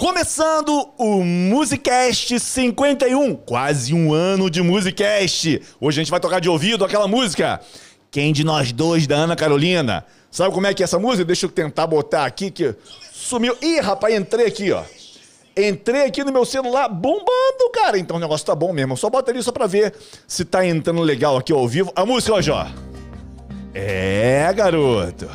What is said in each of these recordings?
Começando o Musicast 51, quase um ano de Musicast. Hoje a gente vai tocar de ouvido aquela música. Quem de nós dois da Ana Carolina? Sabe como é que é essa música? Deixa eu tentar botar aqui que sumiu. Ih, rapaz, entrei aqui, ó. Entrei aqui no meu celular bombando, cara. Então o negócio tá bom mesmo. Só bota ali só pra ver se tá entrando legal aqui ao vivo. A música, ó, Jó. É, garoto.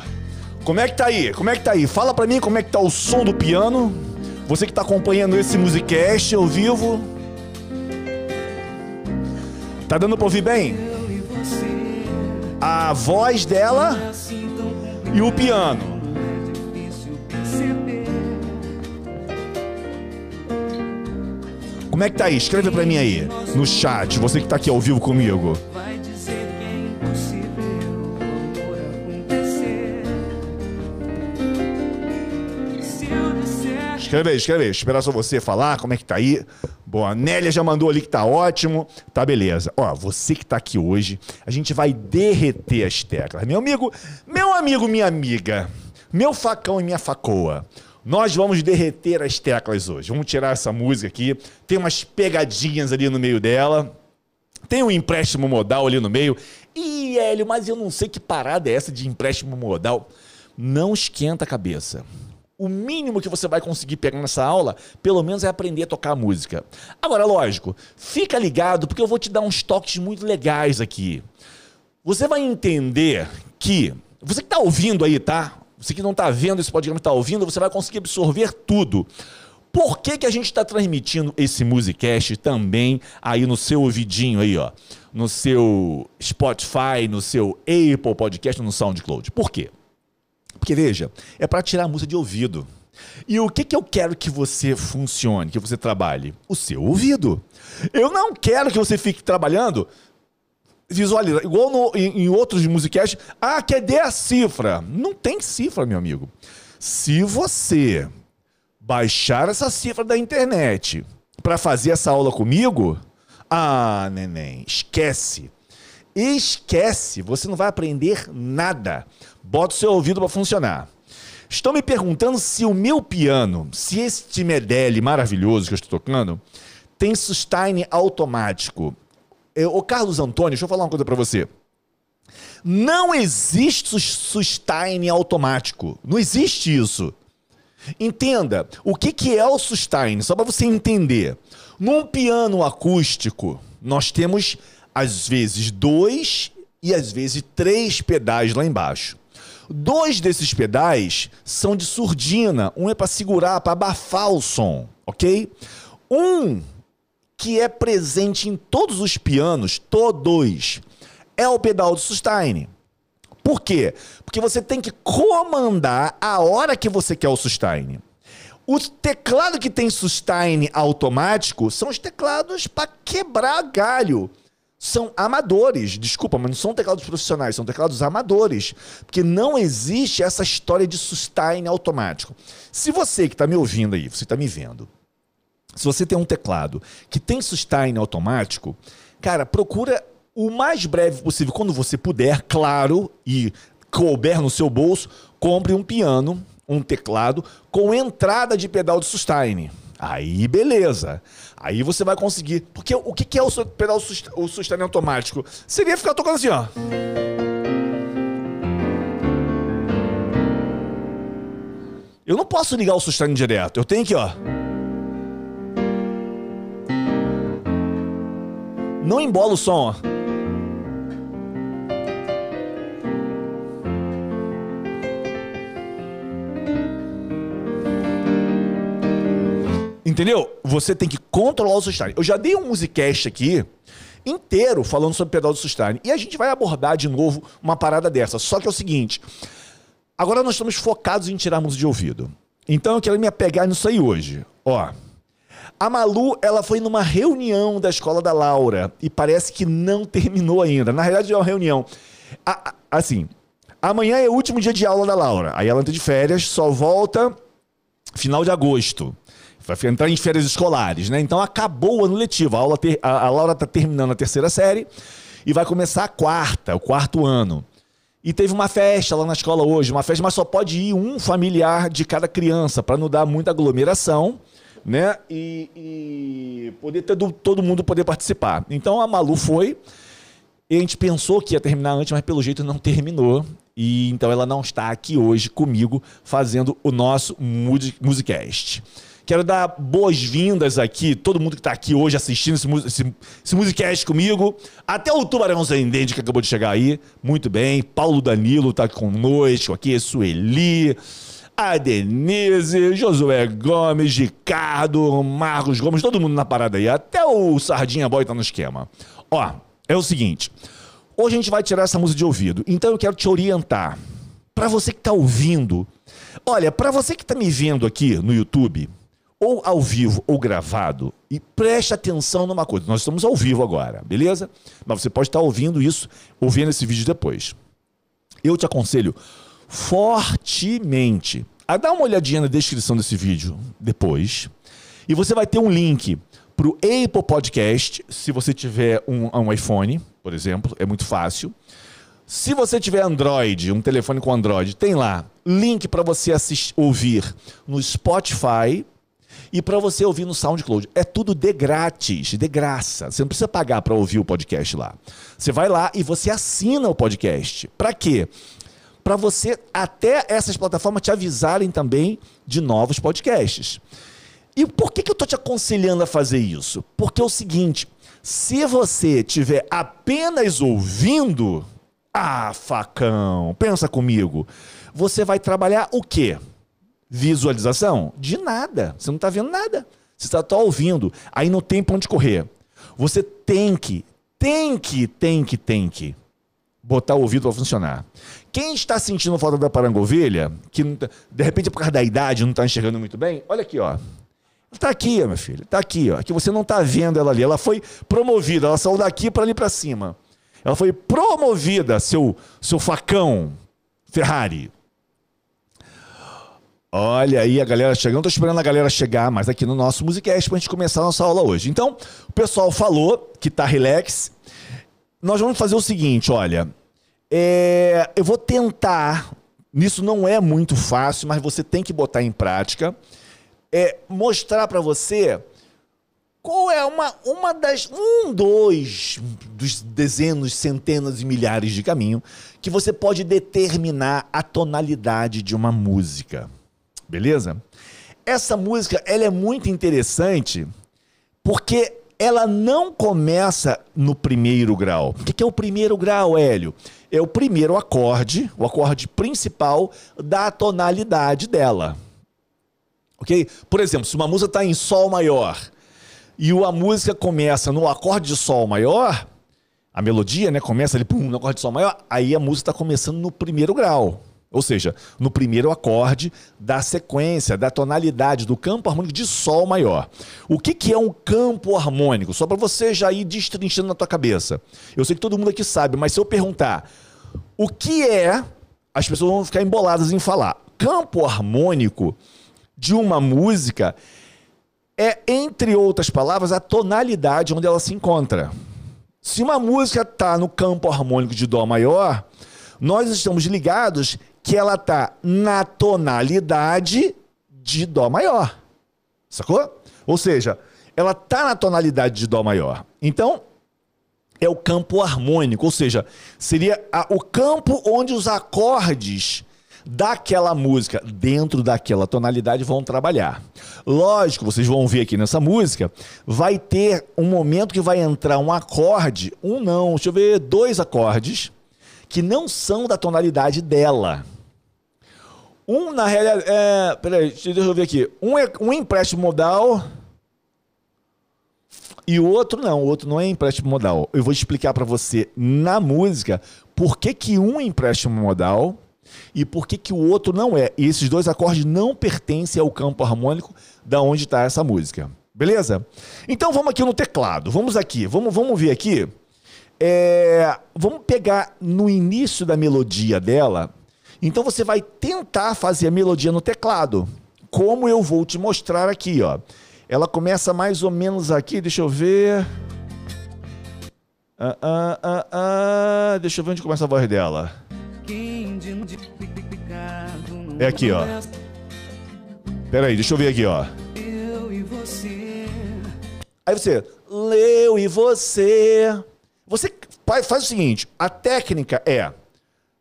Como é que tá aí? Como é que tá aí? Fala pra mim como é que tá o som do piano. Você que está acompanhando esse Musicast ao vivo. Tá dando para ouvir bem? A voz dela e o piano. Como é que tá aí? Escreve para mim aí no chat, você que tá aqui ao vivo comigo. Escreve aí, escreve aí. Esperar só você falar como é que tá aí. Bom, a Nélia já mandou ali que tá ótimo. Tá beleza. Ó, você que tá aqui hoje, a gente vai derreter as teclas. Meu amigo, meu amigo, minha amiga, meu facão e minha facoa. Nós vamos derreter as teclas hoje. Vamos tirar essa música aqui. Tem umas pegadinhas ali no meio dela. Tem um empréstimo modal ali no meio. Ih, Hélio, mas eu não sei que parada é essa de empréstimo modal. Não esquenta a cabeça o mínimo que você vai conseguir pegar nessa aula, pelo menos é aprender a tocar música. Agora, lógico, fica ligado porque eu vou te dar uns toques muito legais aqui. Você vai entender que você que está ouvindo aí, tá? Você que não está vendo esse podcast, está ouvindo, você vai conseguir absorver tudo. Por que, que a gente está transmitindo esse Musicast também aí no seu ouvidinho aí, ó? No seu Spotify, no seu Apple Podcast, no SoundCloud. Por quê? Porque veja, é para tirar a música de ouvido. E o que, que eu quero que você funcione, que você trabalhe? O seu ouvido. Eu não quero que você fique trabalhando visualiza, igual no, em, em, outros musicais. Ah, cadê a cifra? Não tem cifra, meu amigo. Se você baixar essa cifra da internet para fazer essa aula comigo, ah, neném, esquece. Esquece, você não vai aprender nada. Bota o seu ouvido para funcionar. Estão me perguntando se o meu piano, se este Medeli maravilhoso que eu estou tocando, tem sustain automático. O Carlos Antônio, deixa eu falar uma coisa para você. Não existe sustain automático. Não existe isso. Entenda, o que, que é o sustain? Só para você entender. Num piano acústico, nós temos às vezes dois e às vezes três pedais lá embaixo. Dois desses pedais são de surdina, um é para segurar, para abafar o som, ok? Um que é presente em todos os pianos, todos, é o pedal de sustain. Por quê? Porque você tem que comandar a hora que você quer o sustain. O teclado que tem sustain automático são os teclados para quebrar galho são amadores. Desculpa, mas não são teclados profissionais, são teclados amadores. Porque não existe essa história de sustain automático. Se você que está me ouvindo aí, você está me vendo, se você tem um teclado que tem sustain automático, cara, procura o mais breve possível, quando você puder, claro, e couber no seu bolso, compre um piano, um teclado com entrada de pedal de sustain. Aí, beleza. Aí você vai conseguir. Porque o que é o pedal o sustain automático? Seria ficar tocando assim, ó. Eu não posso ligar o sustain direto. Eu tenho que, ó. Não embola o som, ó. Entendeu? Você tem que controlar o sustain. Eu já dei um musicast aqui inteiro falando sobre pedal de sustain. E a gente vai abordar de novo uma parada dessa. Só que é o seguinte: agora nós estamos focados em tirar música de ouvido. Então eu quero me apegar nisso aí hoje. Ó. A Malu, ela foi numa reunião da escola da Laura e parece que não terminou ainda. Na realidade, é uma reunião. A, a, assim, amanhã é o último dia de aula da Laura. Aí ela entra de férias, só volta final de agosto vai entrar em férias escolares, né? Então acabou o ano letivo. A, aula ter, a, a Laura está terminando a terceira série e vai começar a quarta, o quarto ano. E teve uma festa lá na escola hoje, uma festa, mas só pode ir um familiar de cada criança, para não dar muita aglomeração. né? E, e poder ter do- todo mundo poder participar. Então a Malu foi. E a gente pensou que ia terminar antes, mas pelo jeito não terminou. E então ela não está aqui hoje comigo fazendo o nosso Musi- Musicast. Quero dar boas-vindas aqui, todo mundo que está aqui hoje assistindo esse, esse, esse Musicast comigo. Até o Tubarão Zendente que acabou de chegar aí. Muito bem. Paulo Danilo está conosco aqui, Sueli. A Denise, Josué Gomes, Ricardo, Marcos Gomes, todo mundo na parada aí. Até o Sardinha Boy tá no esquema. Ó, é o seguinte. Hoje a gente vai tirar essa música de ouvido. Então eu quero te orientar. Pra você que tá ouvindo. Olha, pra você que tá me vendo aqui no YouTube, ou ao vivo ou gravado, e preste atenção numa coisa. Nós estamos ao vivo agora, beleza? Mas você pode estar ouvindo isso, ouvindo esse vídeo depois eu te aconselho fortemente a dar uma olhadinha na descrição desse vídeo depois. E você vai ter um link para o Apple Podcast, se você tiver um, um iPhone, por exemplo, é muito fácil. Se você tiver Android, um telefone com Android, tem lá link para você assistir, ouvir no Spotify e para você ouvir no SoundCloud. É tudo de grátis, de graça. Você não precisa pagar para ouvir o podcast lá. Você vai lá e você assina o podcast. Para quê? Para você até essas plataformas te avisarem também de novos podcasts. E por que, que eu estou te aconselhando a fazer isso? Porque é o seguinte: se você estiver apenas ouvindo, ah, facão, pensa comigo, você vai trabalhar o quê? Visualização? De nada. Você não está vendo nada. Você está só ouvindo. Aí não tem pra onde correr. Você tem que, tem que, tem que, tem que botar o ouvido para funcionar. Quem está sentindo falta da parangovelha, que tá- de repente por causa da idade não está enxergando muito bem, olha aqui, ó. Está aqui, meu filho. Está aqui, ó. Que você não está vendo ela ali. Ela foi promovida. Ela saiu daqui para ali para cima. Ela foi promovida, seu, seu facão Ferrari. Olha aí a galera chegando. Tô esperando a galera chegar mais aqui no nosso Musicast pra gente começar a nossa aula hoje. Então, o pessoal falou que tá relax. Nós vamos fazer o seguinte, olha. É, eu vou tentar. Nisso não é muito fácil, mas você tem que botar em prática. É mostrar pra você qual é uma, uma das. Um, dois dos dezenas, centenas e milhares de caminhos que você pode determinar a tonalidade de uma música. Beleza? Essa música ela é muito interessante porque ela não começa no primeiro grau. O que é o primeiro grau, Hélio? É o primeiro acorde, o acorde principal da tonalidade dela. Ok? Por exemplo, se uma música está em Sol maior e a música começa no acorde de Sol maior, a melodia né, começa ali pum, no acorde de Sol maior, aí a música está começando no primeiro grau. Ou seja, no primeiro acorde da sequência, da tonalidade, do campo harmônico de Sol maior. O que, que é um campo harmônico? Só para você já ir destrinchando na tua cabeça. Eu sei que todo mundo aqui sabe, mas se eu perguntar o que é, as pessoas vão ficar emboladas em falar. Campo harmônico de uma música é, entre outras palavras, a tonalidade onde ela se encontra. Se uma música está no campo harmônico de Dó maior, nós estamos ligados que ela está na tonalidade de Dó maior. Sacou? Ou seja, ela está na tonalidade de Dó maior. Então, é o campo harmônico, ou seja, seria a- o campo onde os acordes daquela música dentro daquela tonalidade vão trabalhar. Lógico, vocês vão ver aqui nessa música, vai ter um momento que vai entrar um acorde, um não, deixa eu ver, dois acordes que não são da tonalidade dela. Um, na realidade, é, peraí, deixa eu ver aqui. Um é um empréstimo modal e o outro não, o outro não é empréstimo modal. Eu vou explicar para você na música por que, que um é empréstimo modal e por que, que o outro não é. E esses dois acordes não pertencem ao campo harmônico da onde está essa música. Beleza? Então vamos aqui no teclado. Vamos aqui, vamos, vamos ver aqui. É, vamos pegar no início da melodia dela. Então você vai tentar fazer a melodia no teclado, como eu vou te mostrar aqui, ó. Ela começa mais ou menos aqui, deixa eu ver. Ah, ah, ah, ah, deixa eu ver onde começa a voz dela. É aqui, ó. Pera aí, deixa eu ver aqui, ó. Aí você, leu e você. Você faz o seguinte: a técnica é.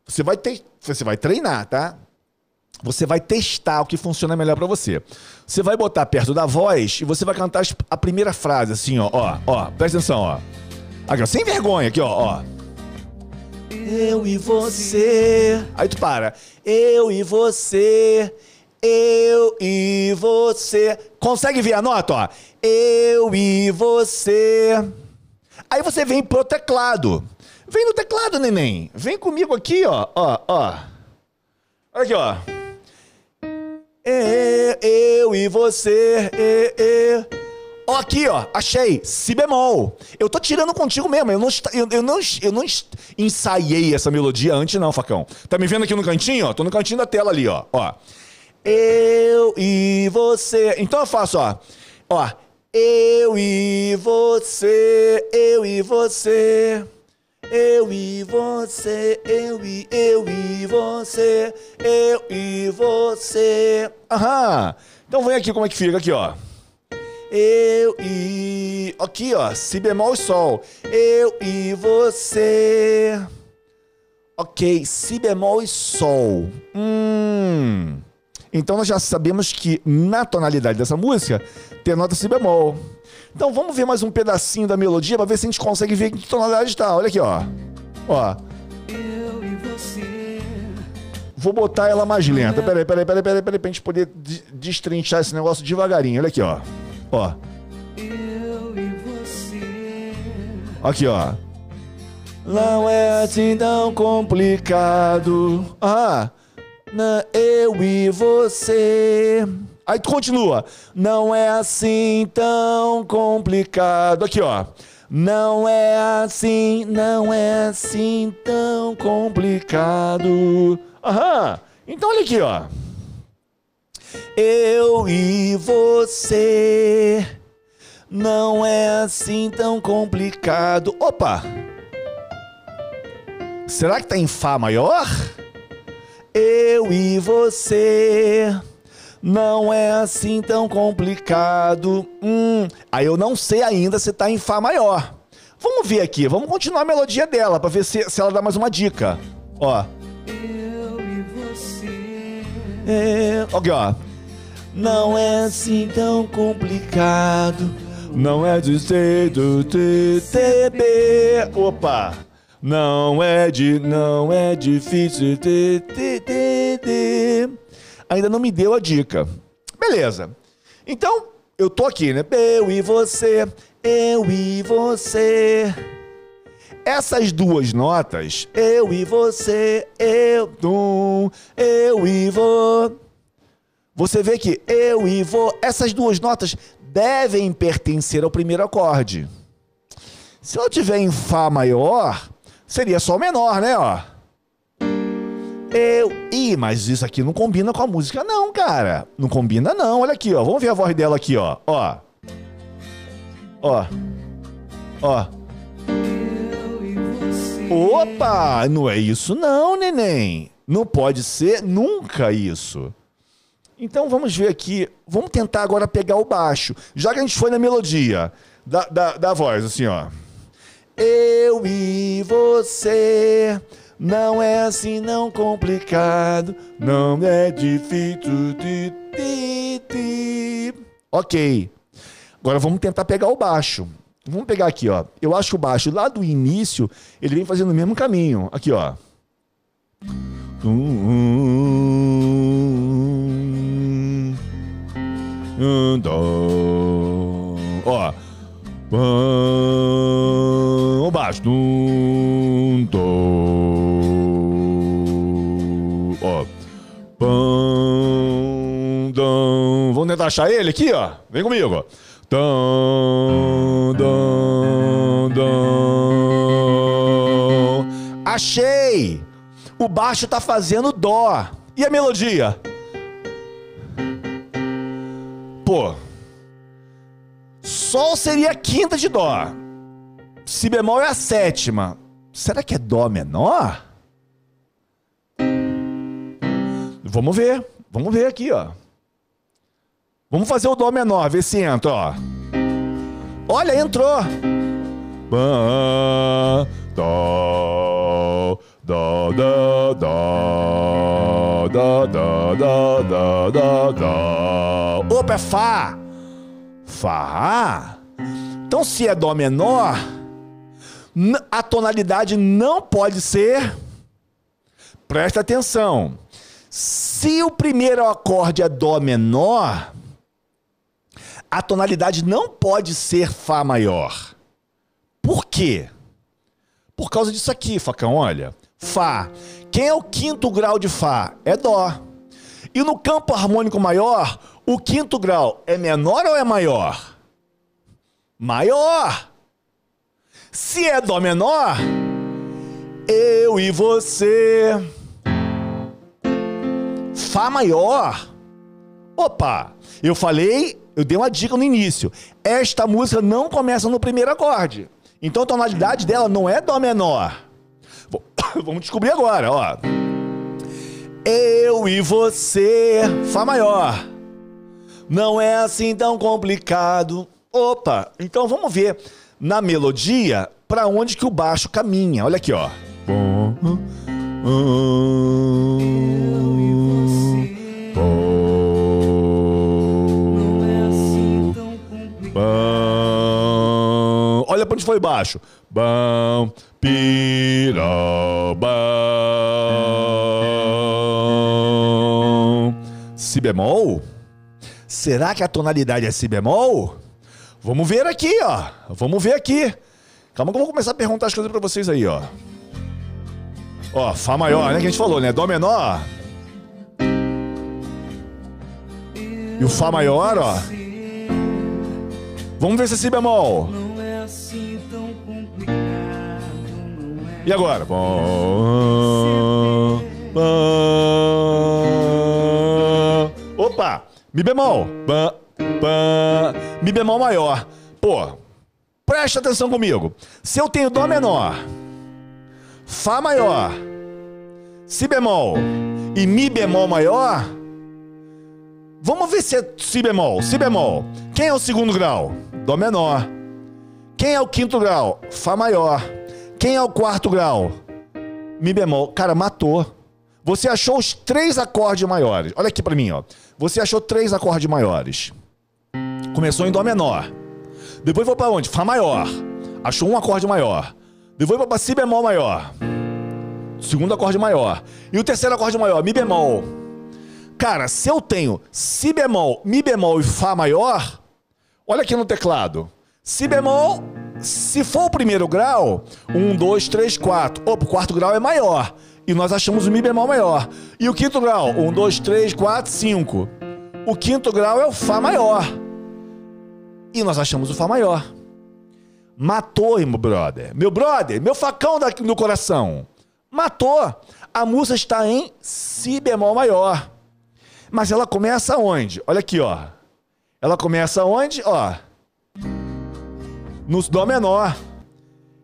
Você vai, ter, você vai treinar, tá? Você vai testar o que funciona melhor para você. Você vai botar perto da voz e você vai cantar a primeira frase, assim, ó, ó, ó. Presta atenção, ó. Aqui, ó, sem vergonha, aqui, ó, ó. Eu e você. Aí tu para. Eu e você. Eu e você. Consegue ver a nota, ó? Eu e você. Aí você vem pro teclado. Vem no teclado, neném. Vem comigo aqui, ó, ó, ó. Olha aqui, ó. Eu e você. Ó, aqui, ó, achei. Si bemol. Eu tô tirando contigo mesmo. Eu não, eu, eu, não, eu não ensaiei essa melodia antes, não, facão. Tá me vendo aqui no cantinho, ó? Tô no cantinho da tela ali, ó. Ó. Eu e você. Então eu faço, ó. Ó. Eu e você. Eu e você. Eu e você, eu e eu e você, eu e você. Aham. Então vem aqui como é que fica aqui, ó. Eu e aqui, ó, si bemol e sol. Eu e você. OK, si bemol e sol. Hum. Então nós já sabemos que na tonalidade dessa música tem nota si bemol. Então vamos ver mais um pedacinho da melodia para ver se a gente consegue ver que tonalidade está. Olha aqui, ó. Ó. Vou botar ela mais lenta. Peraí, peraí, peraí, peraí, peraí, pra gente poder destrinchar esse negócio devagarinho. Olha aqui, ó. Ó. Aqui, ó. Não é assim tão complicado. Ah, eu e você. Aí tu continua. Não é assim tão complicado. Aqui, ó. Não é assim, não é assim tão complicado. Aham. Então olha aqui, ó. Eu e você. Não é assim tão complicado. Opa! Será que tá em Fá maior? Eu e você. Não é assim tão complicado. Hum, aí eu não sei ainda se tá em Fá maior. Vamos ver aqui, vamos continuar a melodia dela para ver se, se ela dá mais uma dica. Ó. Eu e você. É, ó. Não é assim tão complicado. Não é de ser do TTB. Opa! Não é de, não é difícil. TTB ainda não me deu a dica. Beleza. Então, eu tô aqui, né? Eu e você, eu e você. Essas duas notas, eu e você, eu, tum, eu e vou. Você vê que eu e vou, essas duas notas devem pertencer ao primeiro acorde. Se eu tiver em Fá maior, seria só menor, né? Ó. Eu. Ih, mas isso aqui não combina com a música, não, cara. Não combina, não. Olha aqui, ó. Vamos ver a voz dela aqui, ó. Ó. Ó. Ó. Opa! Não é isso, não, neném. Não pode ser nunca isso. Então vamos ver aqui. Vamos tentar agora pegar o baixo. Já que a gente foi na melodia da, da, da voz, assim, ó. Eu e você. Não é assim não complicado, não é difícil. Ti, ti, ti. Ok. Agora vamos tentar pegar o baixo. Vamos pegar aqui, ó. Eu acho que o baixo lá do início, ele vem fazendo o mesmo caminho. Aqui, ó. Ó. O baixo. Tentar achar ele aqui, ó. Vem comigo. Dum, dum, dum. Achei! O baixo tá fazendo dó. E a melodia? Pô. Sol seria a quinta de dó. Si bemol é a sétima. Será que é dó menor? Vamos ver. Vamos ver aqui, ó. Vamos fazer o Dó menor, vê se entra, ó. Olha, entrou. Dó, dó, dó, dó, dó, dó, dó, dó, dó. Opa, é Fá. Fá. Então, se é Dó menor, a tonalidade não pode ser. Presta atenção. Se o primeiro acorde é Dó menor, a tonalidade não pode ser Fá maior. Por quê? Por causa disso aqui, facão, olha. Fá. Quem é o quinto grau de Fá? É Dó. E no campo harmônico maior, o quinto grau é menor ou é maior? Maior. Se é Dó menor, eu e você. Fá maior. Opa, eu falei, eu dei uma dica no início. Esta música não começa no primeiro acorde. Então a tonalidade dela não é Dó menor. Vamos descobrir agora, ó. Eu e você, Fá maior. Não é assim tão complicado. Opa, então vamos ver na melodia para onde que o baixo caminha. Olha aqui, ó. Olha onde foi baixo. Bam, pirobam. Si bemol? Será que a tonalidade é si bemol? Vamos ver aqui, ó. Vamos ver aqui. Calma que eu vou começar a perguntar as coisas para vocês aí, ó. Ó, Fá maior, né? Que a gente falou, né? Dó menor. E o Fá maior, ó. Vamos ver se é Si bemol. E agora? Opa! Mi bemol. Mi bemol maior. Pô, presta atenção comigo. Se eu tenho Dó menor, Fá maior, Si bemol e Mi bemol maior, vamos ver se é Si bemol. Si bemol. Quem é o segundo grau? Dó menor. Quem é o quinto grau? Fá maior. Quem é o quarto grau? Mi bemol. Cara, matou. Você achou os três acordes maiores. Olha aqui para mim, ó. Você achou três acordes maiores. Começou em Dó menor. Depois foi para onde? Fá maior. Achou um acorde maior. Depois foi para Si bemol maior. Segundo acorde maior. E o terceiro acorde maior, Mi bemol. Cara, se eu tenho Si bemol, Mi bemol e Fá maior, olha aqui no teclado. Si bemol, se for o primeiro grau, um, dois, três, quatro. Opa, o quarto grau é maior. E nós achamos o Mi bemol maior. E o quinto grau, um, dois, três, quatro, cinco. O quinto grau é o Fá maior. E nós achamos o Fá maior. Matou, meu brother. Meu brother, meu facão daqui no coração. Matou. A música está em Si bemol maior. Mas ela começa onde? Olha aqui, ó. Ela começa onde? Ó. No Dó menor.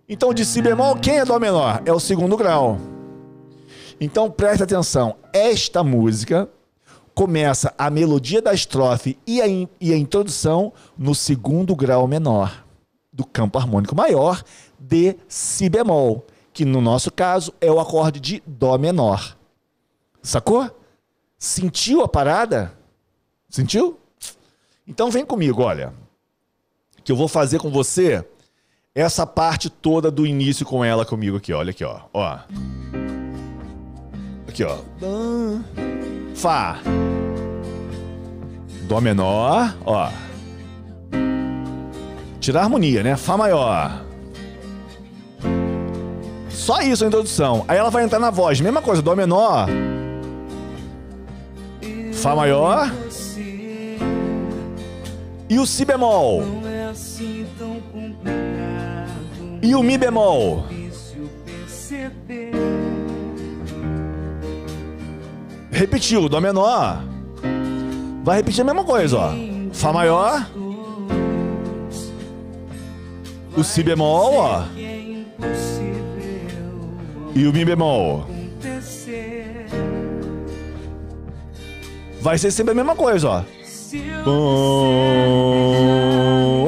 Então, de Si bemol, quem é Dó menor? É o segundo grau. Então, preste atenção. Esta música começa a melodia da estrofe e a, in, e a introdução no segundo grau menor do campo harmônico maior de Si bemol, que no nosso caso é o acorde de Dó menor. Sacou? Sentiu a parada? Sentiu? Então vem comigo, olha. Que eu vou fazer com você essa parte toda do início com ela comigo aqui, olha aqui, ó. Ó. Aqui, ó. Fá. Dó menor, ó. Tirar a harmonia, né? Fá maior. Só isso a introdução. Aí ela vai entrar na voz. Mesma coisa, Dó menor. Fá maior. E o Si bemol. E o Mi bemol. Repetiu, Dó menor. Vai repetir a mesma coisa, ó. Fá maior. O Si bemol, ó. E o Mi bemol. Vai ser sempre a mesma coisa, ó. Bom,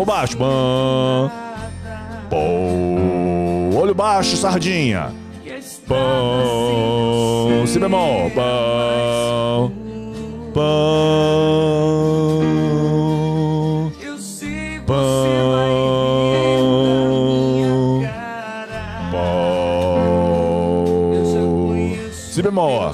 o baixo. Bom. Pão. Olho baixo, sardinha. Pão. Si bemol. Pão. Pão. Pão. Pão. Si bemol.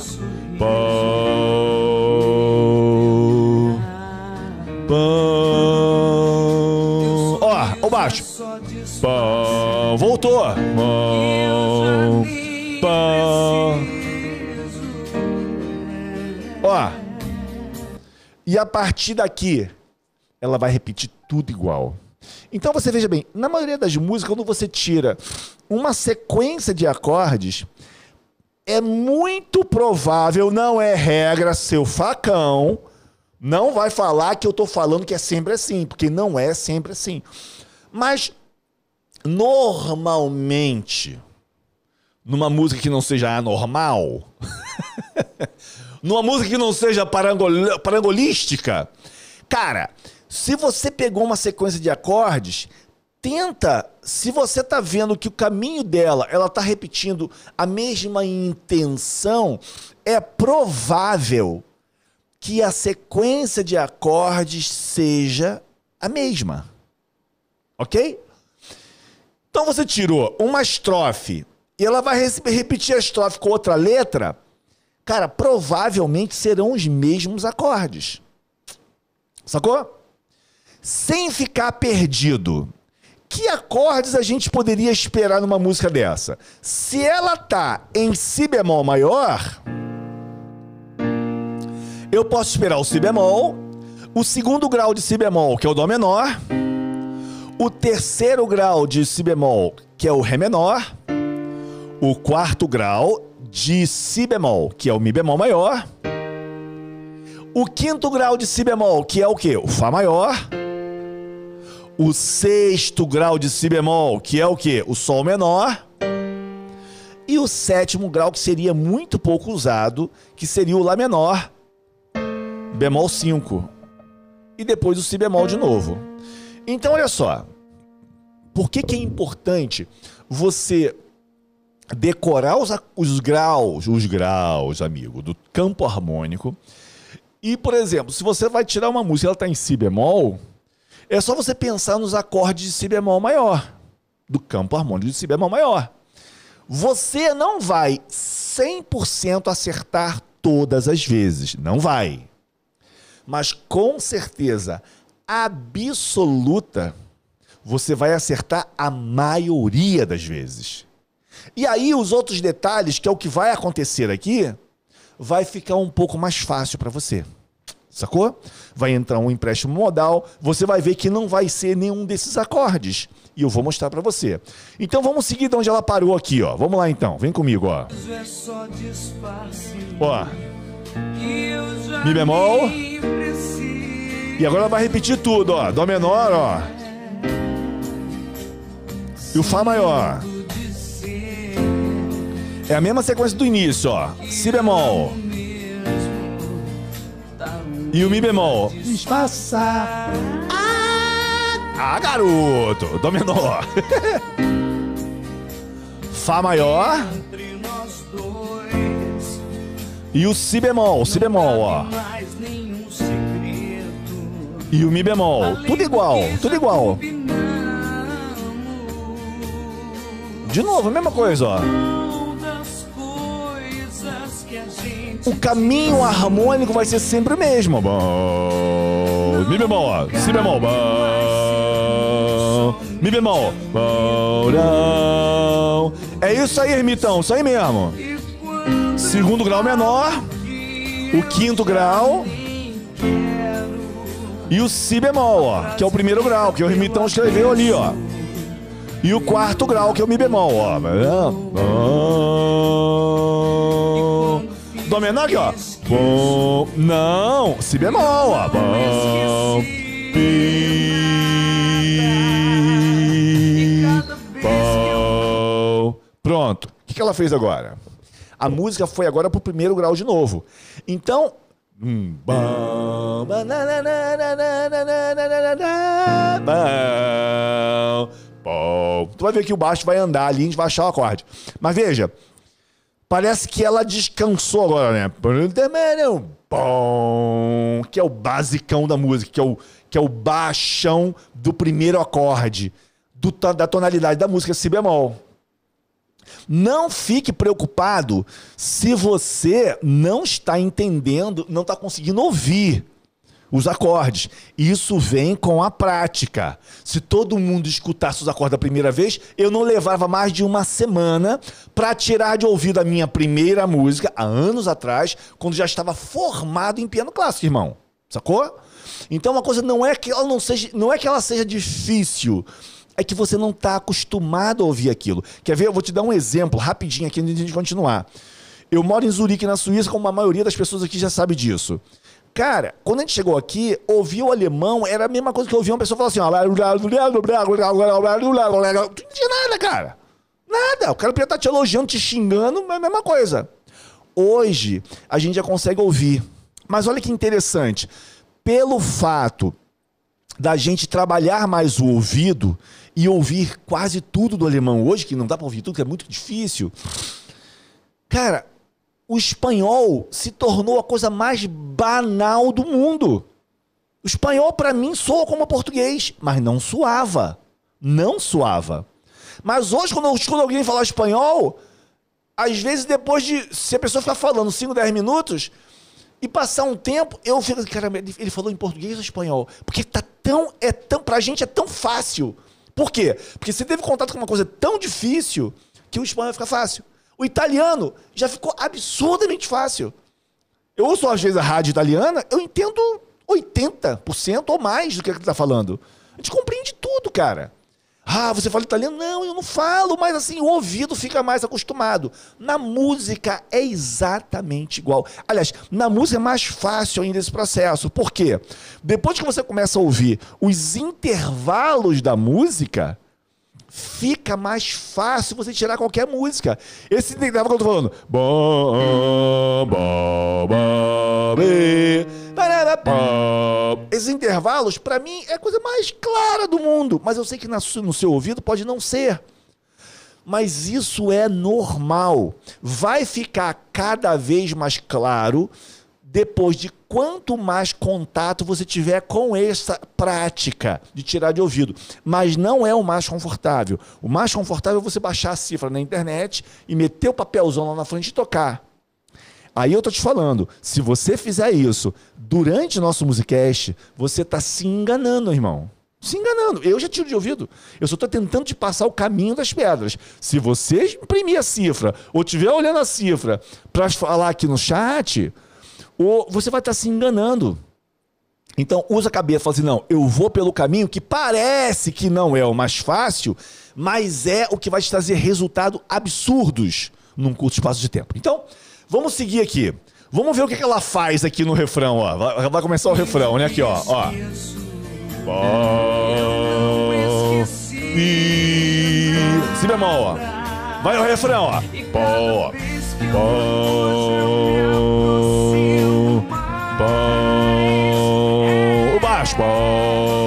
Voltou. Ó. E a partir daqui, ela vai repetir tudo igual. Então você veja bem, na maioria das músicas, quando você tira uma sequência de acordes, é muito provável, não é regra, seu facão, não vai falar que eu tô falando que é sempre assim, porque não é sempre assim. Mas normalmente, numa música que não seja anormal, numa música que não seja parangol- parangolística, cara, se você pegou uma sequência de acordes, tenta, se você tá vendo que o caminho dela, ela tá repetindo a mesma intenção, é provável que a sequência de acordes seja a mesma. OK? Então você tirou uma estrofe e ela vai repetir a estrofe com outra letra, cara, provavelmente serão os mesmos acordes. Sacou? Sem ficar perdido. Que acordes a gente poderia esperar numa música dessa? Se ela tá em si bemol maior, eu posso esperar o si bemol, o segundo grau de si bemol, que é o dó menor, o terceiro grau de si bemol, que é o ré menor, o quarto grau de si bemol, que é o mi bemol maior, o quinto grau de si bemol, que é o quê? O fá maior, o sexto grau de si bemol, que é o quê? O sol menor, e o sétimo grau, que seria muito pouco usado, que seria o lá menor, bemol 5, e depois o si bemol de novo. Então, olha só. Por que, que é importante você decorar os, os graus, os graus, amigo, do campo harmônico? E, por exemplo, se você vai tirar uma música e ela está em si bemol, é só você pensar nos acordes de si bemol maior, do campo harmônico de si bemol maior. Você não vai 100% acertar todas as vezes, não vai mas com certeza absoluta você vai acertar a maioria das vezes. E aí os outros detalhes, que é o que vai acontecer aqui, vai ficar um pouco mais fácil para você. Sacou? Vai entrar um empréstimo modal, você vai ver que não vai ser nenhum desses acordes. E eu vou mostrar para você. Então vamos seguir de onde ela parou aqui, ó. Vamos lá então, vem comigo, ó. é Ó. Mi bemol. E agora ela vai repetir tudo, ó. Dó menor, ó. E o Fá maior. É a mesma sequência do início, ó. Si bemol. E o Mi bemol. Disfarçar. Ah, garoto! Dó menor. Fá maior. E o Si bemol. Si bemol, ó. E o Mi bemol. Tudo igual, tudo igual. De novo, a mesma coisa, ó. O caminho harmônico vai ser sempre o mesmo. Mi bemol, ó. si bemol, mi bemol. É isso aí, ermitão, isso aí mesmo. Segundo grau menor, o quinto grau e o si bemol, ó, que é o primeiro grau, que o ermitão escreveu ali, ó. E o quarto grau, que é o mi bemol, ó. Dó menor aqui, ó. Não, si bemol, ó. Pronto. O que ela fez agora? A música foi agora pro primeiro grau de novo. Então. Bom, bom. Tu vai ver que o baixo vai andar ali, a gente vai achar o acorde. Mas veja, parece que ela descansou agora, né? Bom, que é o basicão da música, que é o, que é o baixão do primeiro acorde, do, da tonalidade da música si bemol. Não fique preocupado se você não está entendendo, não está conseguindo ouvir os acordes. Isso vem com a prática. Se todo mundo escutasse os acordes da primeira vez, eu não levava mais de uma semana para tirar de ouvido a minha primeira música, há anos atrás, quando já estava formado em piano clássico, irmão. Sacou? Então uma coisa não é que ela não seja, não é que ela seja difícil, é que você não está acostumado a ouvir aquilo. Quer ver? Eu vou te dar um exemplo rapidinho aqui antes de a gente continuar. Eu moro em Zurique, na Suíça, como a maioria das pessoas aqui já sabe disso. Cara, quando a gente chegou aqui, ouvir o alemão era a mesma coisa que ouvir uma pessoa falar assim, ó. Não tinha nada, cara. Nada. O cara podia estar te elogiando, te xingando, mas é a mesma coisa. Hoje, a gente já consegue ouvir. Mas olha que interessante. Pelo fato da gente trabalhar mais o ouvido e ouvir quase tudo do alemão hoje, que não dá para ouvir tudo, que é muito difícil. Cara, o espanhol se tornou a coisa mais banal do mundo. O espanhol, para mim, soa como português, mas não suava. Não suava. Mas hoje, quando eu escuto alguém falar espanhol, às vezes, depois de. Se a pessoa ficar falando 5, 10 minutos, e passar um tempo, eu fico, cara, ele falou em português ou espanhol? Porque tá tão, é tão, pra gente é tão fácil. Por quê? Porque você teve contato com uma coisa tão difícil que o espanhol fica fácil. O italiano já ficou absurdamente fácil. Eu ouço às vezes a rádio italiana, eu entendo 80% ou mais do que ele está falando. A gente compreende tudo, cara. Ah, você fala italiano? Não, eu não falo, mas assim, o ouvido fica mais acostumado. Na música é exatamente igual. Aliás, na música é mais fácil ainda esse processo. Por quê? Depois que você começa a ouvir os intervalos da música, fica mais fácil você tirar qualquer música. Esse intervalo que eu tô falando. Bom, bom, bom, esses intervalos, para mim, é a coisa mais clara do mundo. Mas eu sei que no seu ouvido pode não ser. Mas isso é normal. Vai ficar cada vez mais claro depois de quanto mais contato você tiver com essa prática de tirar de ouvido. Mas não é o mais confortável. O mais confortável é você baixar a cifra na internet e meter o papelzão lá na frente e tocar. Aí eu tô te falando, se você fizer isso durante o nosso musicast, você tá se enganando, irmão. Se enganando. Eu já tiro de ouvido. Eu só estou tentando te passar o caminho das pedras. Se você imprimir a cifra ou estiver olhando a cifra para falar aqui no chat, ou você vai estar se enganando. Então, usa a cabeça, fala assim: não, eu vou pelo caminho que parece que não é o mais fácil, mas é o que vai te trazer resultados absurdos num curto espaço de tempo. Então, vamos seguir aqui. Vamos ver o que ela faz aqui no refrão, ó. Vai, começar o refrão, né? Aqui, ó. ó. Si bemol, ó. Vai o refrão, ó. Pó. Pó. Pó. O baixo. Pó.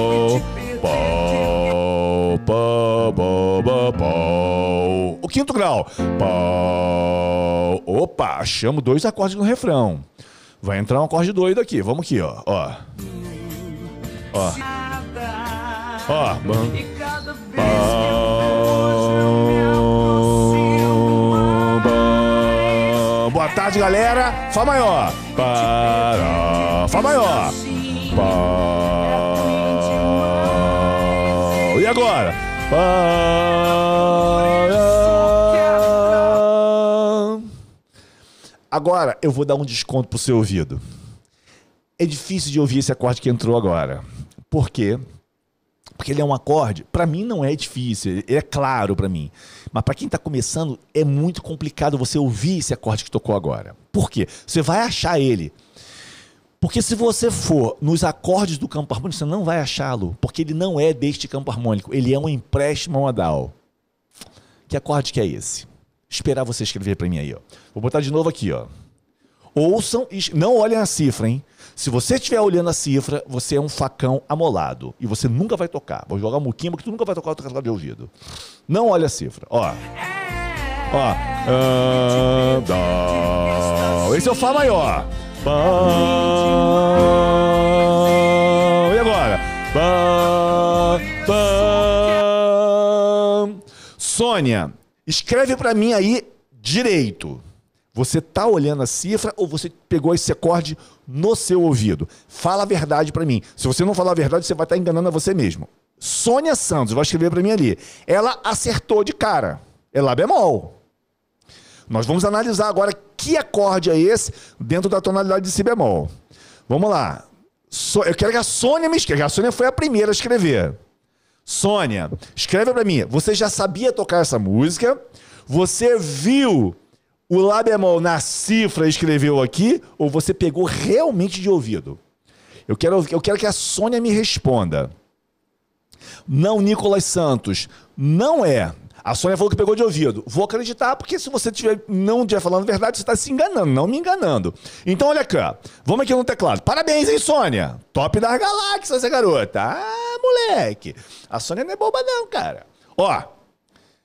Pó. Opa, achamos dois acordes no refrão. Vai entrar um acorde doido aqui. Vamos aqui, ó. Ó. Ó. Ó. Boa tarde, galera. Fá maior. Para. Fá maior. Pá. E agora? Pá. Agora eu vou dar um desconto pro seu ouvido. É difícil de ouvir esse acorde que entrou agora. Por quê? Porque ele é um acorde, para mim não é difícil, ele é claro para mim. Mas para quem tá começando, é muito complicado você ouvir esse acorde que tocou agora. Por quê? Você vai achar ele. Porque se você for nos acordes do campo harmônico, você não vai achá-lo, porque ele não é deste campo harmônico, ele é um empréstimo modal. Que acorde que é esse? Esperar você escrever para mim aí, ó. Vou botar de novo aqui, ó. Ouçam e não olhem a cifra, hein? Se você estiver olhando a cifra, você é um facão amolado. E você nunca vai tocar. Vou jogar um muquinho, porque tu nunca vai tocar o teclado de ouvido. Não olhe a cifra. Ó. Ó. Esse é o Fá maior. E agora? Sônia, escreve pra mim aí direito. Você tá olhando a cifra ou você pegou esse acorde no seu ouvido? Fala a verdade pra mim. Se você não falar a verdade, você vai estar enganando a você mesmo. Sônia Santos, vai escrever pra mim ali. Ela acertou de cara. É Lá bemol. Nós vamos analisar agora que acorde é esse dentro da tonalidade de Si bemol. Vamos lá. Eu quero que a Sônia me escreva. A Sônia foi a primeira a escrever. Sônia, escreve pra mim. Você já sabia tocar essa música? Você viu o Lá bemol na cifra escreveu aqui? Ou você pegou realmente de ouvido? Eu quero, eu quero que a Sônia me responda. Não, Nicolas Santos. Não é. A Sônia falou que pegou de ouvido. Vou acreditar, porque se você tiver, não estiver falando a verdade, você está se enganando, não me enganando. Então, olha cá. Vamos aqui no teclado. Parabéns, hein, Sônia? Top das galáxias, essa garota. Ah, moleque. A Sônia não é boba, não, cara. Ó,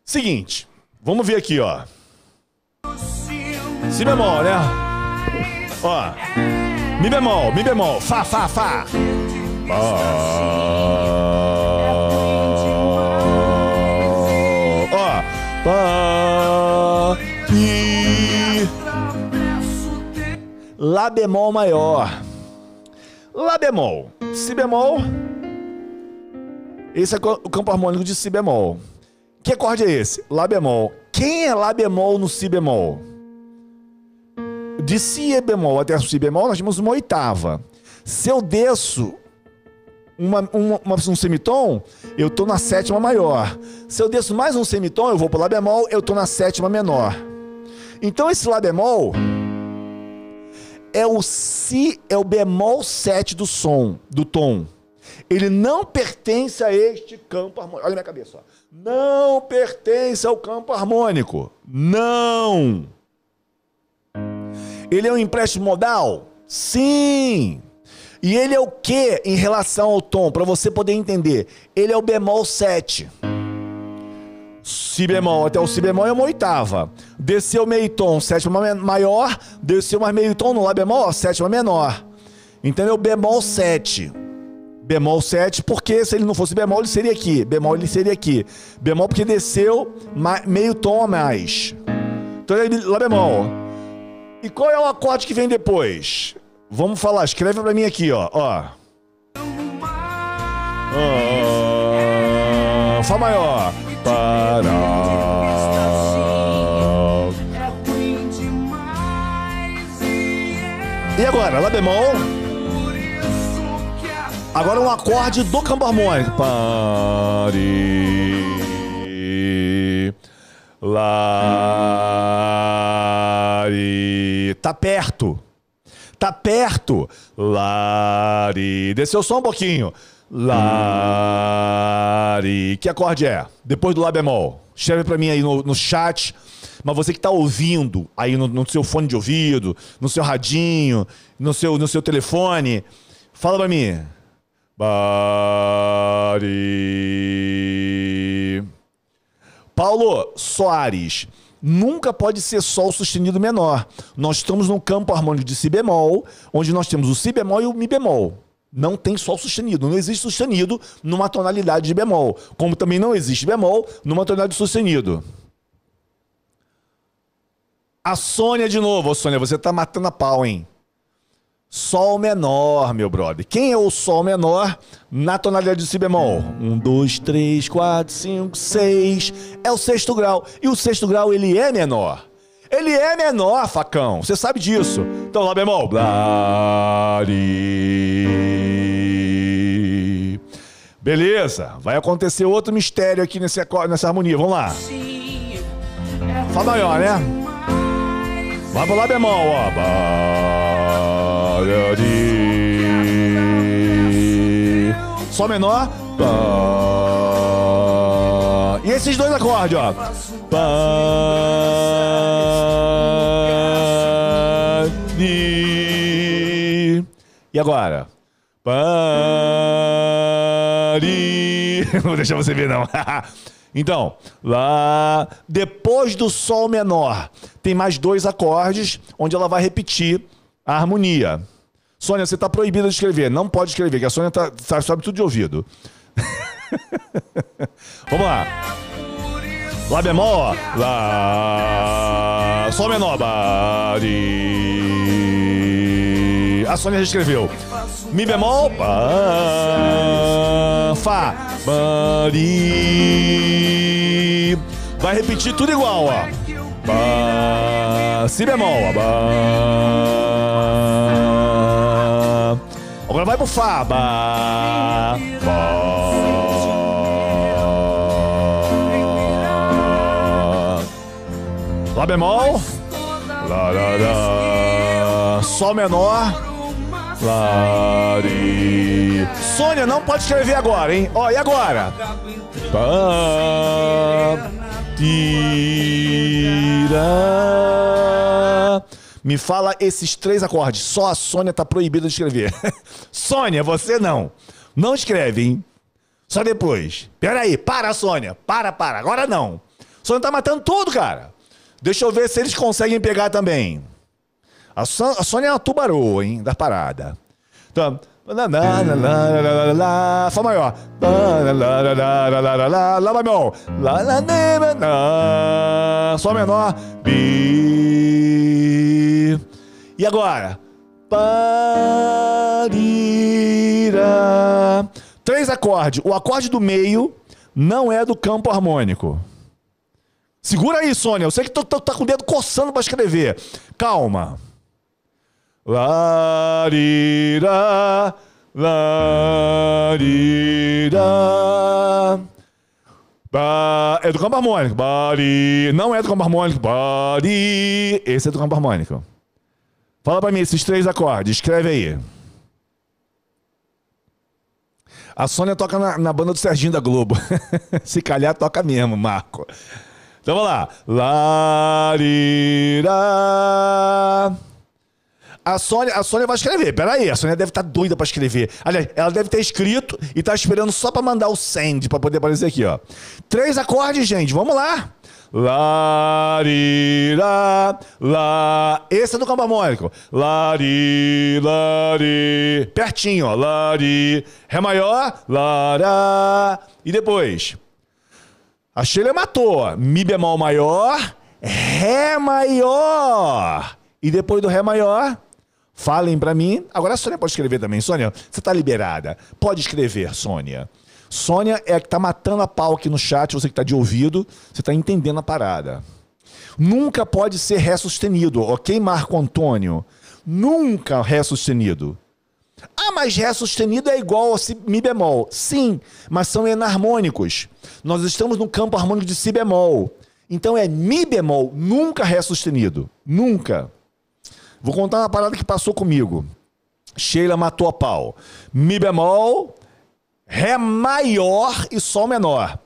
seguinte. Vamos ver aqui, ó. Si bemol, né? Ó. Mi bemol, mi bemol. Fá, fá, fá. Ó. Lá bemol maior. Lá bemol. Si bemol. Esse é o campo harmônico de Si bemol. Que acorde é esse? Lá bemol. Quem é Lá bemol no Si bemol? De Si bemol até Si bemol, nós temos uma oitava. Se eu desço uma, uma- um semitom, eu tô na sétima maior. Se eu desço mais um semitom, eu vou pro Lá bemol, eu tô na sétima menor. Então esse Lá bemol é o Si, é o bemol 7 do som, do tom. Ele não pertence a este campo harmônico. Olha minha cabeça, ó. Não pertence ao campo harmônico. Não. Ele é um empréstimo modal? Sim. E ele é o que em relação ao tom, para você poder entender? Ele é o bemol 7. Si bemol até o Si bemol é uma oitava. Desceu meio tom, sétima ma- maior. Desceu mais meio tom no Lá bemol, sétima menor. Entendeu? Bemol 7. Bemol 7, porque se ele não fosse bemol, ele seria aqui. Bemol, ele seria aqui. Bemol, porque desceu meio tom a mais. Então, ele, Lá bemol. E qual é o acorde que vem depois? Vamos falar, escreve pra mim aqui, ó. ó. Fá maior. Para. Ruim demais e agora? Lá bemol. Agora um acorde do campo harmônico. Pare. Lari. Tá perto. Tá perto. Lari. Desceu só um pouquinho. Lari. Que acorde é? Depois do Lá bemol. Escreve pra mim aí no, no chat. Mas você que tá ouvindo aí no, no seu fone de ouvido, no seu radinho, no seu, no seu telefone, fala pra mim. Bari. Paulo Soares. Nunca pode ser sol sustenido menor. Nós estamos no campo harmônico de si bemol, onde nós temos o si bemol e o mi bemol. Não tem sol sustenido. Não existe sustenido numa tonalidade de bemol. Como também não existe bemol numa tonalidade de sustenido. A Sônia de novo. Ô, Sônia, você tá matando a pau, hein? Sol menor, meu brother. Quem é o Sol menor na tonalidade de Si bemol? Um, dois, três, quatro, cinco, seis. É o sexto grau. E o sexto grau, ele é menor. Ele é menor, facão. Você sabe disso. Então, Lá bemol. Blari. Beleza. Vai acontecer outro mistério aqui nesse, nessa harmonia. Vamos lá. Fá maior, né? Vai pro Lá bemol, ó. Barari. Sol menor. Pá. E esses dois acordes, ó. Pá. Di. E agora? Pari. Não vou deixar você ver, não. Então, lá. Depois do Sol menor, tem mais dois acordes, onde ela vai repetir a harmonia. Sônia, você está proibida de escrever. Não pode escrever, que a Sônia tá, sabe tudo de ouvido. Vamos lá. Lá bemol, Lá. Sol menor, Bari. A Sônia já escreveu. Mi bemol, Pá. Fá, Bari. Vai repetir tudo igual, ó. Bá. Si bemol, Bá. Agora vai pro Fá, Bá. Bá. Lá bemol. Lá, lá, lá. Sol menor. Lá, ri. Sônia, não pode escrever agora, hein? Ó, e agora? Pá, tira. Me fala esses três acordes. Só a Sônia tá proibida de escrever. Sônia, você não. Não escreve, hein? Só depois. Peraí, para, Sônia. Para, para. Agora não. Sônia tá matando tudo, cara. Deixa eu ver se eles conseguem pegar também. A, Son a Sônia é uma tubarô, hein, da parada. Então, Fá maior. Lá maior. Sol menor. Bi. E agora? Parira. Três acordes. O acorde do meio não é do campo harmônico. Segura aí, Sônia. Eu sei que tu, tu tá com o dedo coçando pra escrever. Calma. Larira, larira. É do campo harmônico. Bari. Não é do campo harmônico. Bari. Esse é do campo harmônico. Fala pra mim esses três acordes. Escreve aí. A Sônia toca na, na banda do Serginho da Globo. Se calhar, toca mesmo, Marco. Então vamos lá. Larira. A Sônia, a Sônia vai escrever. Peraí, a Sônia deve estar doida pra escrever. Aliás, ela deve ter escrito e tá esperando só pra mandar o send pra poder aparecer aqui, ó. Três acordes, gente. Vamos lá. Larira, lá. Esse é do campo harmônico. Lari, lari. Pertinho, ó. Lari. Ré maior, lara. E depois? A Sheila matou. Mi bemol maior, Ré maior. E depois do Ré maior, falem pra mim. Agora a Sônia pode escrever também. Sônia, você tá liberada. Pode escrever, Sônia. Sônia é a que tá matando a pau aqui no chat, você que tá de ouvido, você tá entendendo a parada. Nunca pode ser Ré sustenido, ok, Marco Antônio? Nunca Ré sustenido. Ah, mas Ré sustenido é igual a si, Mi bemol. Sim, mas são enarmônicos. Nós estamos no campo harmônico de Si bemol. Então é Mi bemol, nunca Ré sustenido. Nunca. Vou contar uma parada que passou comigo. Sheila matou a pau. Mi bemol, Ré maior e Sol menor.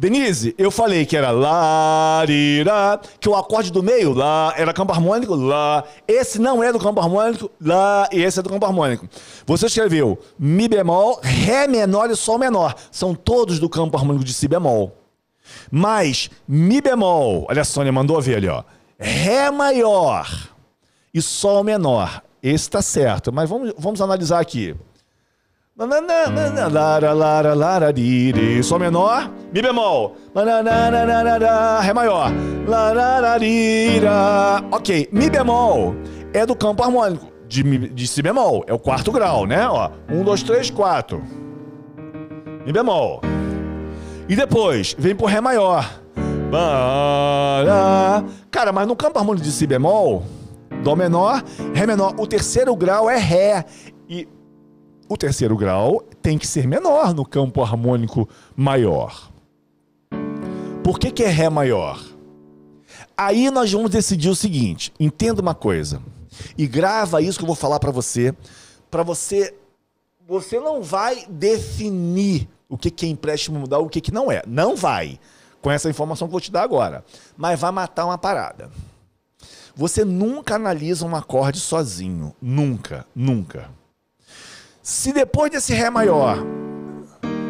Denise, eu falei que era Larira, que o acorde do meio, Lá, era campo harmônico, Lá. Esse não é do campo harmônico, Lá, e esse é do campo harmônico. Você escreveu Mi bemol, Ré menor e Sol menor. São todos do campo harmônico de Si bemol. Mas Mi bemol, olha a Sônia mandou ver ali, ó. Ré maior e Sol menor. Esse tá certo, mas vamos, vamos analisar aqui. Sol menor, Mi bemol. Ré maior. Ok, Mi bemol é do campo harmônico de, de Si bemol. É o quarto grau, né? Ó, um, dois, três, quatro. Mi bemol. E depois, vem pro Ré maior. Cara, mas no campo harmônico de Si bemol, Dó menor, Ré menor, o terceiro grau é Ré. E o terceiro grau tem que ser menor no campo harmônico maior. Por que, que é Ré maior? Aí nós vamos decidir o seguinte: entenda uma coisa. E grava isso que eu vou falar para você. Para você. Você não vai definir o que, que é empréstimo mudar, o que, que não é. Não vai. Com essa informação que eu vou te dar agora. Mas vai matar uma parada. Você nunca analisa um acorde sozinho. Nunca, nunca. Se depois desse Ré maior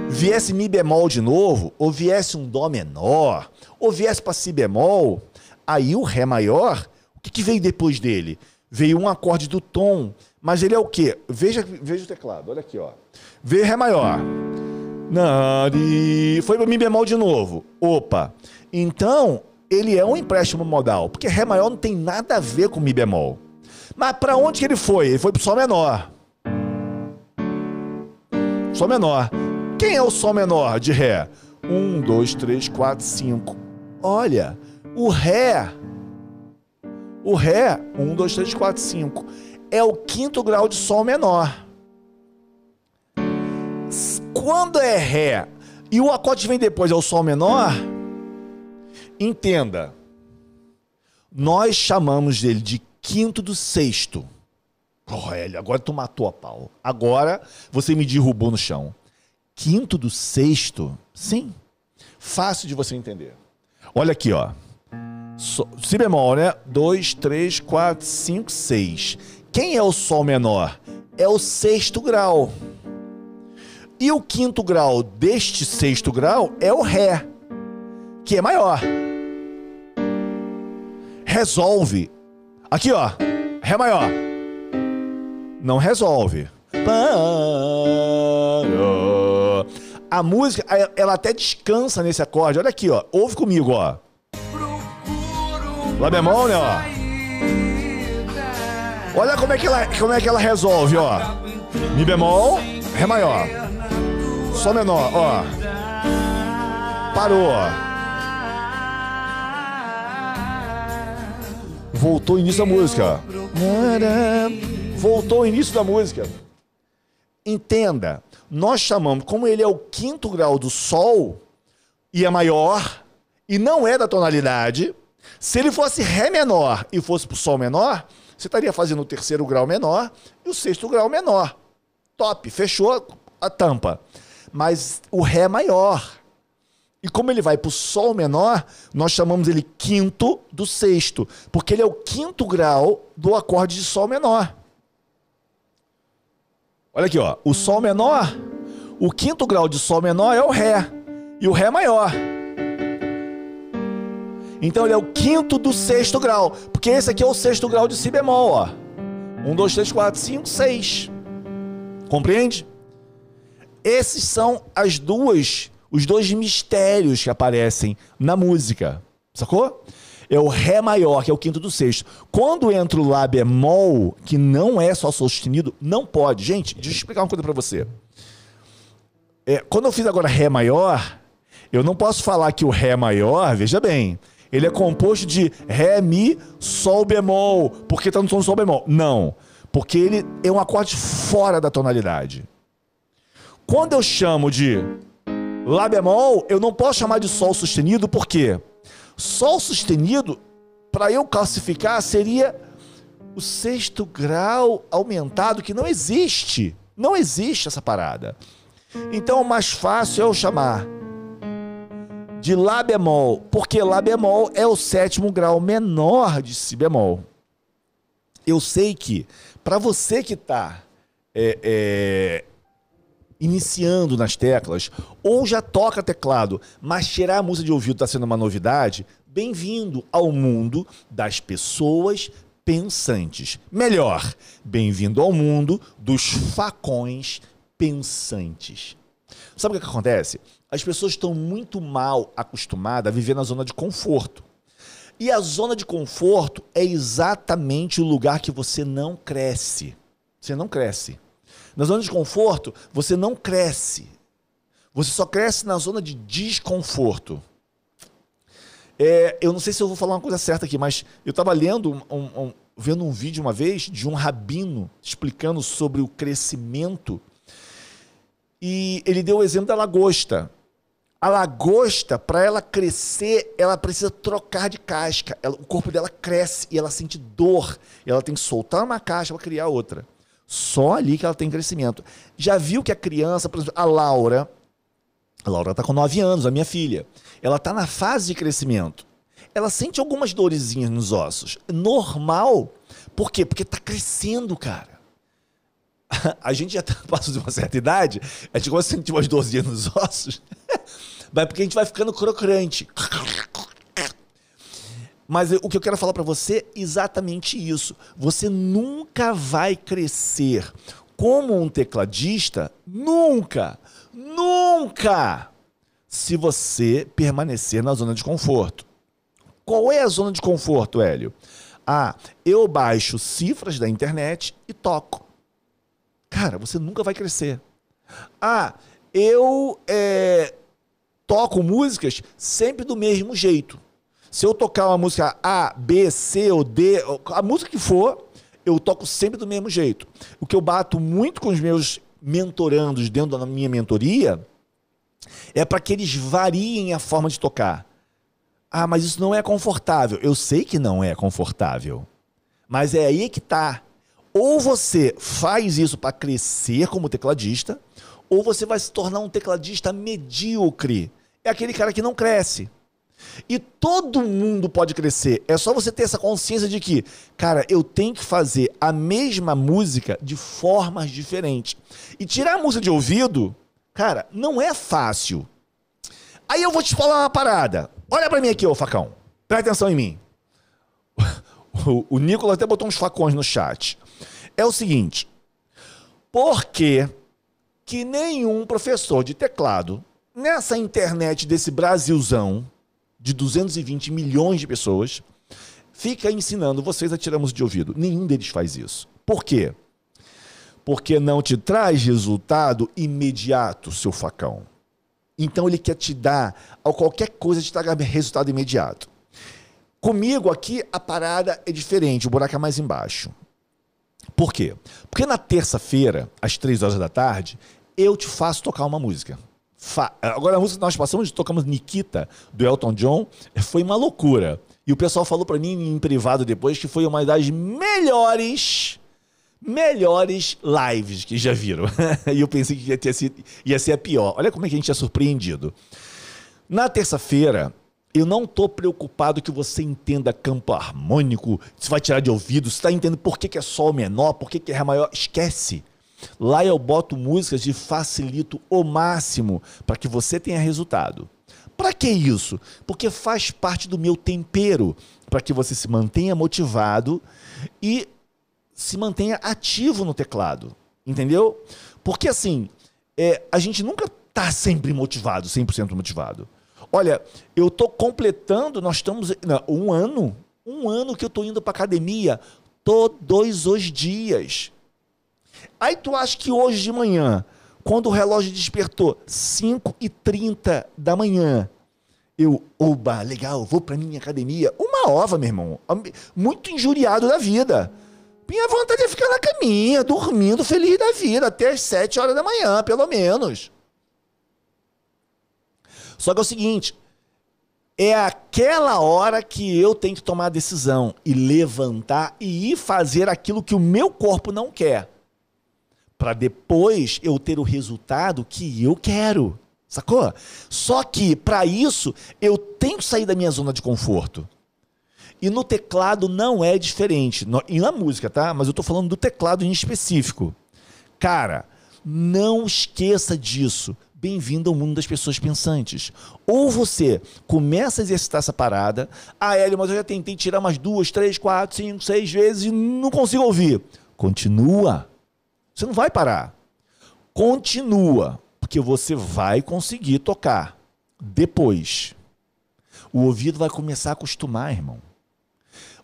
viesse Mi bemol de novo, ou viesse um Dó menor, ou viesse para Si bemol, aí o Ré maior, o que, que veio depois dele? Veio um acorde do tom, mas ele é o quê? Veja, veja o teclado, olha aqui, ó. Veio Ré maior. Nari. Foi para Mi bemol de novo. Opa. Então, ele é um empréstimo modal, porque Ré maior não tem nada a ver com Mi bemol. Mas para onde que ele foi? Ele foi pro Sol menor. Sol menor. Quem é o Sol menor de Ré? Um, dois, três, quatro, cinco. Olha, o Ré. O Ré, um, dois, três, quatro, cinco. É o quinto grau de Sol menor. Quando é Ré e o acorde vem depois é o Sol menor, entenda. Nós chamamos dele de quinto do sexto. Olha, agora tu matou a pau. Agora você me derrubou no chão. Quinto do sexto? Sim. Fácil de você entender. Olha aqui, ó. Si bemol, né? 2, 3, 4, 5, 6. Quem é o Sol menor? É o sexto grau. E o quinto grau deste sexto grau é o Ré, que é maior. Resolve. Aqui, ó. Ré maior. Não resolve. A música, ela até descansa nesse acorde. Olha aqui, ó. Ouve comigo, ó. Lá bemol, né, ó. Olha como é que ela, como é que ela resolve, ó. Mi bemol, Ré maior. Sol menor, ó. Parou. Voltou o início da música. Voltou o início da música. Entenda, nós chamamos, como ele é o quinto grau do Sol e é maior, e não é da tonalidade, se ele fosse Ré menor e fosse pro Sol menor, você estaria fazendo o terceiro grau menor e o sexto grau menor. Top, fechou a tampa. Mas o Ré é maior. E como ele vai para o Sol menor, nós chamamos ele quinto do sexto, porque ele é o quinto grau do acorde de Sol menor. Olha aqui, ó. O Sol menor, o quinto grau de Sol menor é o Ré. E o Ré maior. Então ele é o quinto do sexto grau. Porque esse aqui é o sexto grau de Si bemol, ó. Um, dois, três, quatro, cinco, seis. Compreende? Esses são as duas, os dois mistérios que aparecem na música. Sacou? É o Ré maior, que é o quinto do sexto. Quando entra o Lá bemol, que não é só sustenido, não pode. Gente, deixa eu explicar uma coisa pra você. É, quando eu fiz agora Ré maior, eu não posso falar que o Ré maior, veja bem, ele é composto de Ré, Mi, Sol bemol, porque tá no tom do Sol bemol. Não, porque ele é um acorde fora da tonalidade. Quando eu chamo de Lá bemol, eu não posso chamar de Sol sustenido, por quê? Sol sustenido, para eu classificar, seria o sexto grau aumentado, que não existe. Não existe essa parada. Então, o mais fácil é eu chamar de Lá bemol, porque Lá bemol é o sétimo grau menor de Si bemol. Eu sei que, para você que está é, é, iniciando nas teclas, ou já toca teclado, mas tirar a música de ouvido está sendo uma novidade, bem-vindo ao mundo das pessoas pensantes. Melhor, bem-vindo ao mundo dos facões pensantes. Sabe o que, acontece? As pessoas estão muito mal acostumadas a viver na zona de conforto. E a zona de conforto é exatamente o lugar que você não cresce. Você não cresce. Na zona de conforto, você não cresce. Você só cresce na zona de desconforto. É, eu não sei se eu vou falar uma coisa certa aqui, mas eu estava lendo, um, um, vendo um vídeo uma vez de um rabino explicando sobre o crescimento. E ele deu o exemplo da lagosta. A lagosta, para ela crescer, ela precisa trocar de casca. Ela, o corpo dela cresce e ela sente dor. Ela tem que soltar uma casca para criar outra. Só ali que ela tem crescimento. Já viu que a criança, por exemplo, a Laura, a Laura está com 9 anos, a minha filha, ela está na fase de crescimento. ela sente algumas dorezinhas nos ossos. Normal. Por quê? Porque tá crescendo, cara. A gente já tá, passa de uma certa idade, a gente começa a sentir umas dorzinhas nos ossos, mas porque a gente vai ficando crocante. Mas o que eu quero falar pra você é exatamente isso. Você nunca vai crescer como um tecladista, nunca, nunca, se você permanecer na zona de conforto. Qual é a zona de conforto, Hélio? Ah, eu baixo cifras da internet e toco. Cara, você nunca vai crescer. Ah, eu é, toco músicas sempre do mesmo jeito. Se eu tocar uma música A, B, C ou D, a música que for, eu toco sempre do mesmo jeito. O que eu bato muito com os meus mentorandos dentro da minha mentoria é para que eles variem a forma de tocar. Ah, mas isso não é confortável. Eu sei que não é confortável. Mas é aí que tá. Ou você faz isso para crescer como tecladista, ou você vai se tornar um tecladista medíocre. É aquele cara que não cresce. E todo mundo pode crescer. É só você ter essa consciência de que, cara, eu tenho que fazer a mesma música de formas diferentes. E tirar a música de ouvido, cara, não é fácil. Aí eu vou te falar uma parada. Olha pra mim aqui, ô facão. Presta atenção em mim. O, o Nicolas até botou uns facões no chat. É o seguinte. Por que, que nenhum professor de teclado nessa internet desse Brasilzão de 220 milhões de pessoas fica ensinando vocês a de ouvido? Nenhum deles faz isso. Por quê? Porque não te traz resultado imediato, seu facão. Então ele quer te dar, a qualquer coisa te traga resultado imediato. Comigo aqui a parada é diferente, o buraco é mais embaixo. Por quê? Porque na terça-feira, às três horas da tarde, eu te faço tocar uma música. Fa- Agora, a música que nós passamos, tocamos Nikita, do Elton John, foi uma loucura. E o pessoal falou pra mim em privado depois que foi uma das melhores, melhores lives que já viram. e eu pensei que ia, ter sido, ia ser a pior. Olha como é que a gente é surpreendido. Na terça-feira, eu não tô preocupado que você entenda campo harmônico, se vai tirar de ouvido, se está entendendo por que, que é sol menor, por que, que é ré maior. Esquece. Lá eu boto músicas e facilito o máximo para que você tenha resultado. Para que isso? Porque faz parte do meu tempero, para que você se mantenha motivado e se mantenha ativo no teclado. Entendeu? Porque assim, é, a gente nunca tá sempre motivado, 100% motivado. Olha, eu tô completando, nós estamos não, um ano, um ano que eu tô indo para academia todos os dias. Aí tu acha que hoje de manhã, quando o relógio despertou 5 e 30 da manhã, eu, oba, legal, vou pra minha academia. Uma ova, meu irmão. Muito injuriado da vida. Minha vontade é ficar na caminha, dormindo, feliz da vida, até as 7 horas da manhã, pelo menos. Só que é o seguinte, é aquela hora que eu tenho que tomar a decisão e levantar e ir fazer aquilo que o meu corpo não quer. Para depois eu ter o resultado que eu quero. Sacou? Só que para isso eu tenho que sair da minha zona de conforto. E no teclado não é diferente. E na música, tá? Mas eu tô falando do teclado em específico. Cara, não esqueça disso. Bem-vindo ao mundo das pessoas pensantes. Ou você começa a exercitar essa parada. Ah, Hélio, mas eu já tentei tirar umas duas, três, quatro, cinco, seis vezes e não consigo ouvir. Continua. Você não vai parar. Continua. Porque você vai conseguir tocar. Depois. O ouvido vai começar a acostumar, irmão.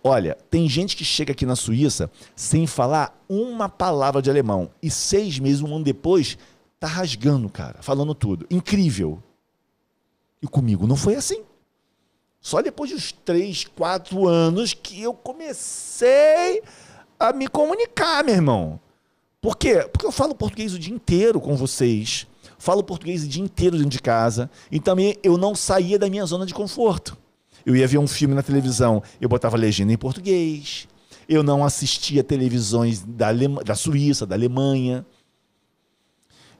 Olha, tem gente que chega aqui na Suíça sem falar uma palavra de alemão e seis meses, um ano depois, tá rasgando, cara, falando tudo. Incrível. E comigo não foi assim. Só depois de uns três, quatro anos que eu comecei a me comunicar, meu irmão. Por quê? Porque eu falo português o dia inteiro com vocês. Falo português o dia inteiro dentro de casa. E também eu não saía da minha zona de conforto. Eu ia ver um filme na televisão, eu botava legenda em português. Eu não assistia televisões da, Alema- da Suíça, da Alemanha.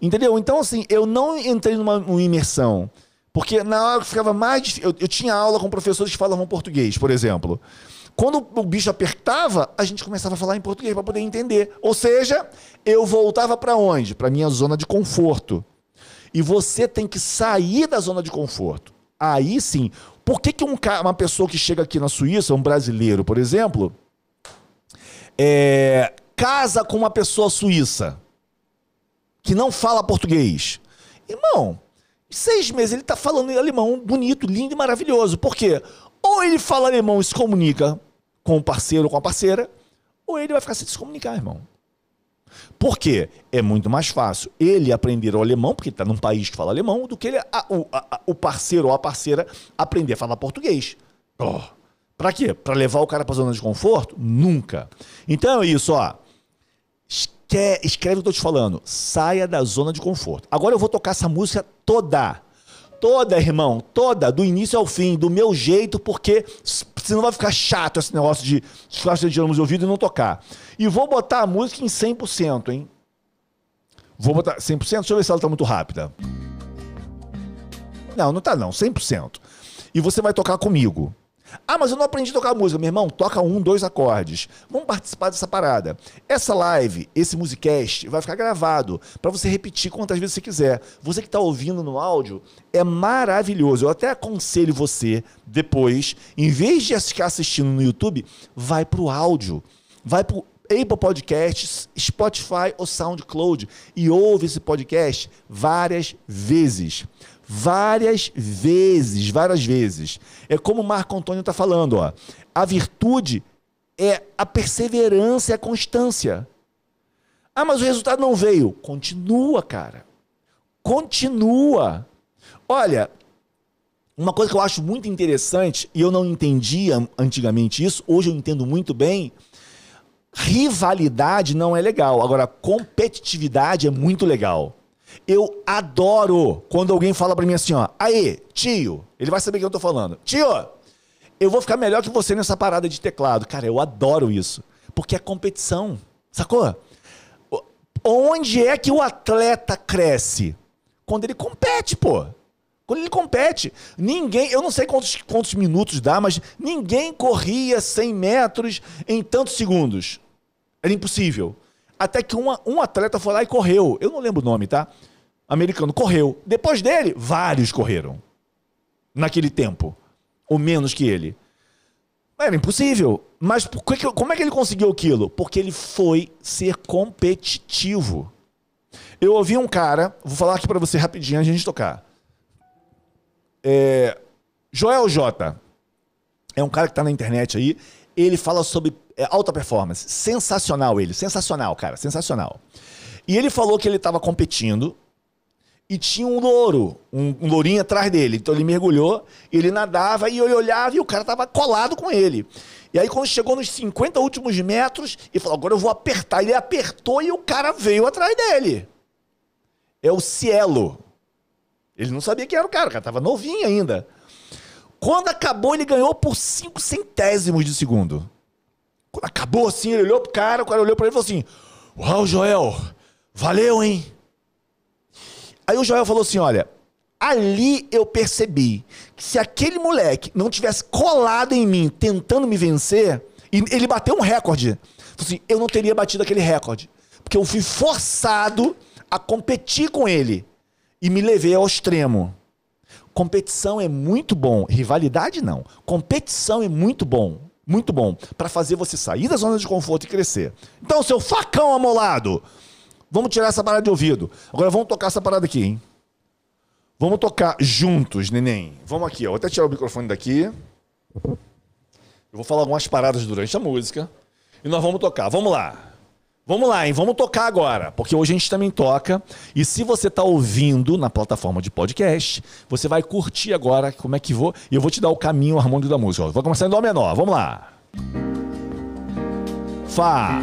Entendeu? Então, assim, eu não entrei numa, numa imersão. Porque na hora que ficava mais difícil. Eu, eu tinha aula com professores que falavam português, por exemplo. Quando o bicho apertava, a gente começava a falar em português para poder entender. Ou seja, eu voltava para onde? Para minha zona de conforto. E você tem que sair da zona de conforto. Aí sim. Por que, que um uma pessoa que chega aqui na Suíça, um brasileiro, por exemplo, é, casa com uma pessoa suíça que não fala português? Irmão, seis meses ele tá falando em alemão bonito, lindo e maravilhoso. Por quê? Ou ele fala alemão e se comunica com o parceiro ou com a parceira, ou ele vai ficar se comunicar, irmão. Por quê? É muito mais fácil ele aprender o alemão, porque está num país que fala alemão, do que ele, a- o, a- o parceiro ou a parceira aprender a falar português. Oh. Pra quê? Pra levar o cara pra zona de conforto? Nunca. Então é isso, ó. Esque- escreve o que eu tô te falando. Saia da zona de conforto. Agora eu vou tocar essa música toda. Toda, irmão. Toda. Do início ao fim. Do meu jeito, porque senão vai ficar chato esse negócio de ficar sentindo nos ouvidos e não tocar. E vou botar a música em 100%, hein? Vou botar 100%. Deixa eu ver se ela tá muito rápida. Não, não tá não. 100%. E você vai tocar comigo. Ah, mas eu não aprendi a tocar música. Meu irmão, toca um, dois acordes. Vamos participar dessa parada. Essa live, esse musicast, vai ficar gravado para você repetir quantas vezes você quiser. Você que está ouvindo no áudio, é maravilhoso. Eu até aconselho você, depois, em vez de ficar assistindo no YouTube, vai pro áudio. Vai pro Apple Podcasts, Spotify ou SoundCloud e ouve esse podcast várias vezes. Várias vezes, várias vezes. É como Marco Antônio está falando, ó. A virtude é a perseverança e a constância. Ah, mas o resultado não veio. Continua, cara. Continua. Olha, uma coisa que eu acho muito interessante, e eu não entendia antigamente isso, hoje eu entendo muito bem. Rivalidade não é legal. Agora, competitividade é muito legal. Eu adoro quando alguém fala pra mim assim, ó, aí, tio, ele vai saber o que eu tô falando. Tio, eu vou ficar melhor que você nessa parada de teclado. Cara, eu adoro isso. Porque é competição. Sacou? Onde é que o atleta cresce? Quando ele compete, pô. Quando ele compete. Ninguém, eu não sei quantos, quantos minutos dá, mas ninguém corria 100 metros em tantos segundos. Era impossível. Até que uma- um atleta foi lá e correu. Eu não lembro o nome, tá? Americano, correu. Depois dele, vários correram. Naquele tempo. Ou menos que ele. Era impossível. Mas como é que ele conseguiu aquilo? Porque ele foi ser competitivo. Eu ouvi um cara, vou falar aqui pra você rapidinho antes de a gente tocar. É, Joel J. É um cara que tá na internet aí. Ele fala sobre é, alta performance. Sensacional ele. Sensacional, cara. Sensacional. E ele falou que ele tava competindo e tinha um louro, um, um lourinho atrás dele. Então ele mergulhou, ele nadava e ele olhava e o cara tava colado com ele. E aí quando chegou nos 50 últimos metros, ele falou, agora eu vou apertar. Ele apertou e o cara veio atrás dele. É o Cielo. Ele não sabia quem era o cara, o cara tava novinho ainda. Quando acabou, ele ganhou por 5 centésimos de segundo. Acabou assim, ele olhou pro cara, o cara olhou pra ele e falou assim: Uau, Joel, valeu, hein? Aí o Joel falou assim: olha, ali eu percebi que se aquele moleque não tivesse colado em mim, tentando me vencer, e ele bateu um recorde. Assim, eu não teria batido aquele recorde. Porque eu fui forçado a competir com ele. E me levei ao extremo. Competição é muito bom, rivalidade não. Competição é muito bom, muito bom para fazer você sair da zona de conforto e crescer. Então, seu facão amolado, vamos tirar essa parada de ouvido. Agora vamos tocar essa parada aqui, hein? Vamos tocar juntos, neném. Vamos aqui, ó. Vou até tirar o microfone daqui. Eu vou falar algumas paradas durante a música e nós vamos tocar. Vamos lá. Vamos lá, hein? Vamos tocar agora, porque hoje a gente também toca. E se você está ouvindo na plataforma de podcast, você vai curtir agora como é que vou. E eu vou te dar o caminho harmônico da música. ó. Vou começar em Dó menor. Vamos lá. Fá.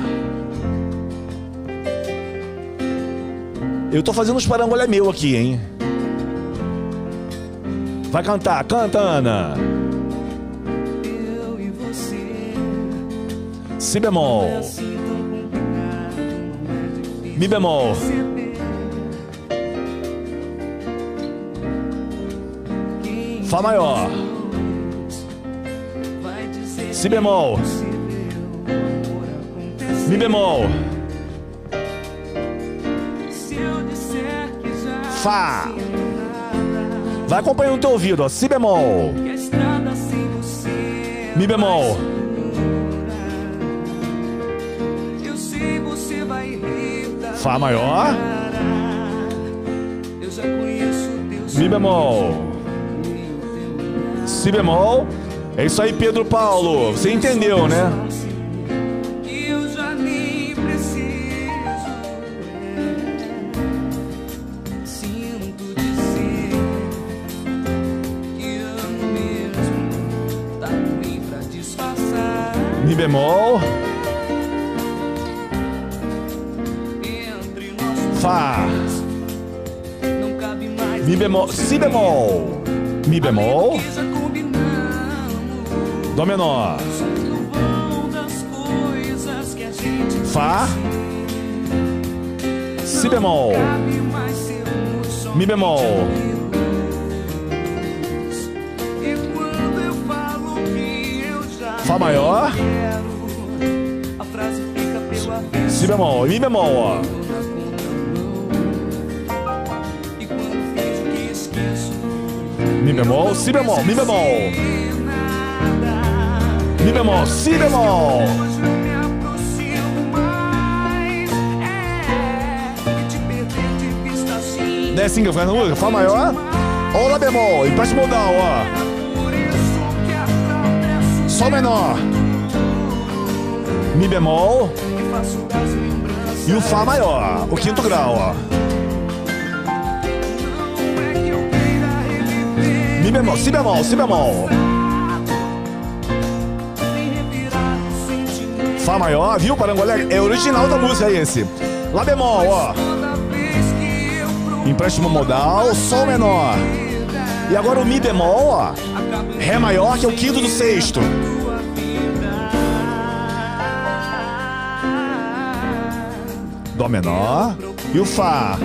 Eu tô fazendo uns parangolé meu aqui, hein? Vai cantar, canta, Ana. Eu e você. Si bemol. Mi bemol. Fá maior. Si bemol. Mi bemol. Fá. Vai acompanhando o teu ouvido, ó. Si bemol. Mi bemol. Fá maior. Mi bemol. Si bemol. É isso aí, Pedro Paulo. Você entendeu, né? Bemol. Si bemol. Mi bemol. Dó menor. Fá. Si bemol. Mi bemol. amigos. E quando eu falo que eu já Fá maior. Si bemol. Mi bemol, Mi bemol. Si bemol. Mi bemol. e. Mi bemol. Si bemol. E. Desce vai na música. Fá maior. Ó, Lá bemol. Empate modal, ó. Sol menor. Mi bemol. e. E o Fá maior. O quinto grau, ó. Bemol. Si bemol. Si bemol. Fá maior, viu, Parangolé? É original da música esse. Lá bemol, ó. Empréstimo modal, Sol menor. E agora o Mi bemol, ó. Ré maior, que é o quinto do sexto. Dó menor. E o Fá.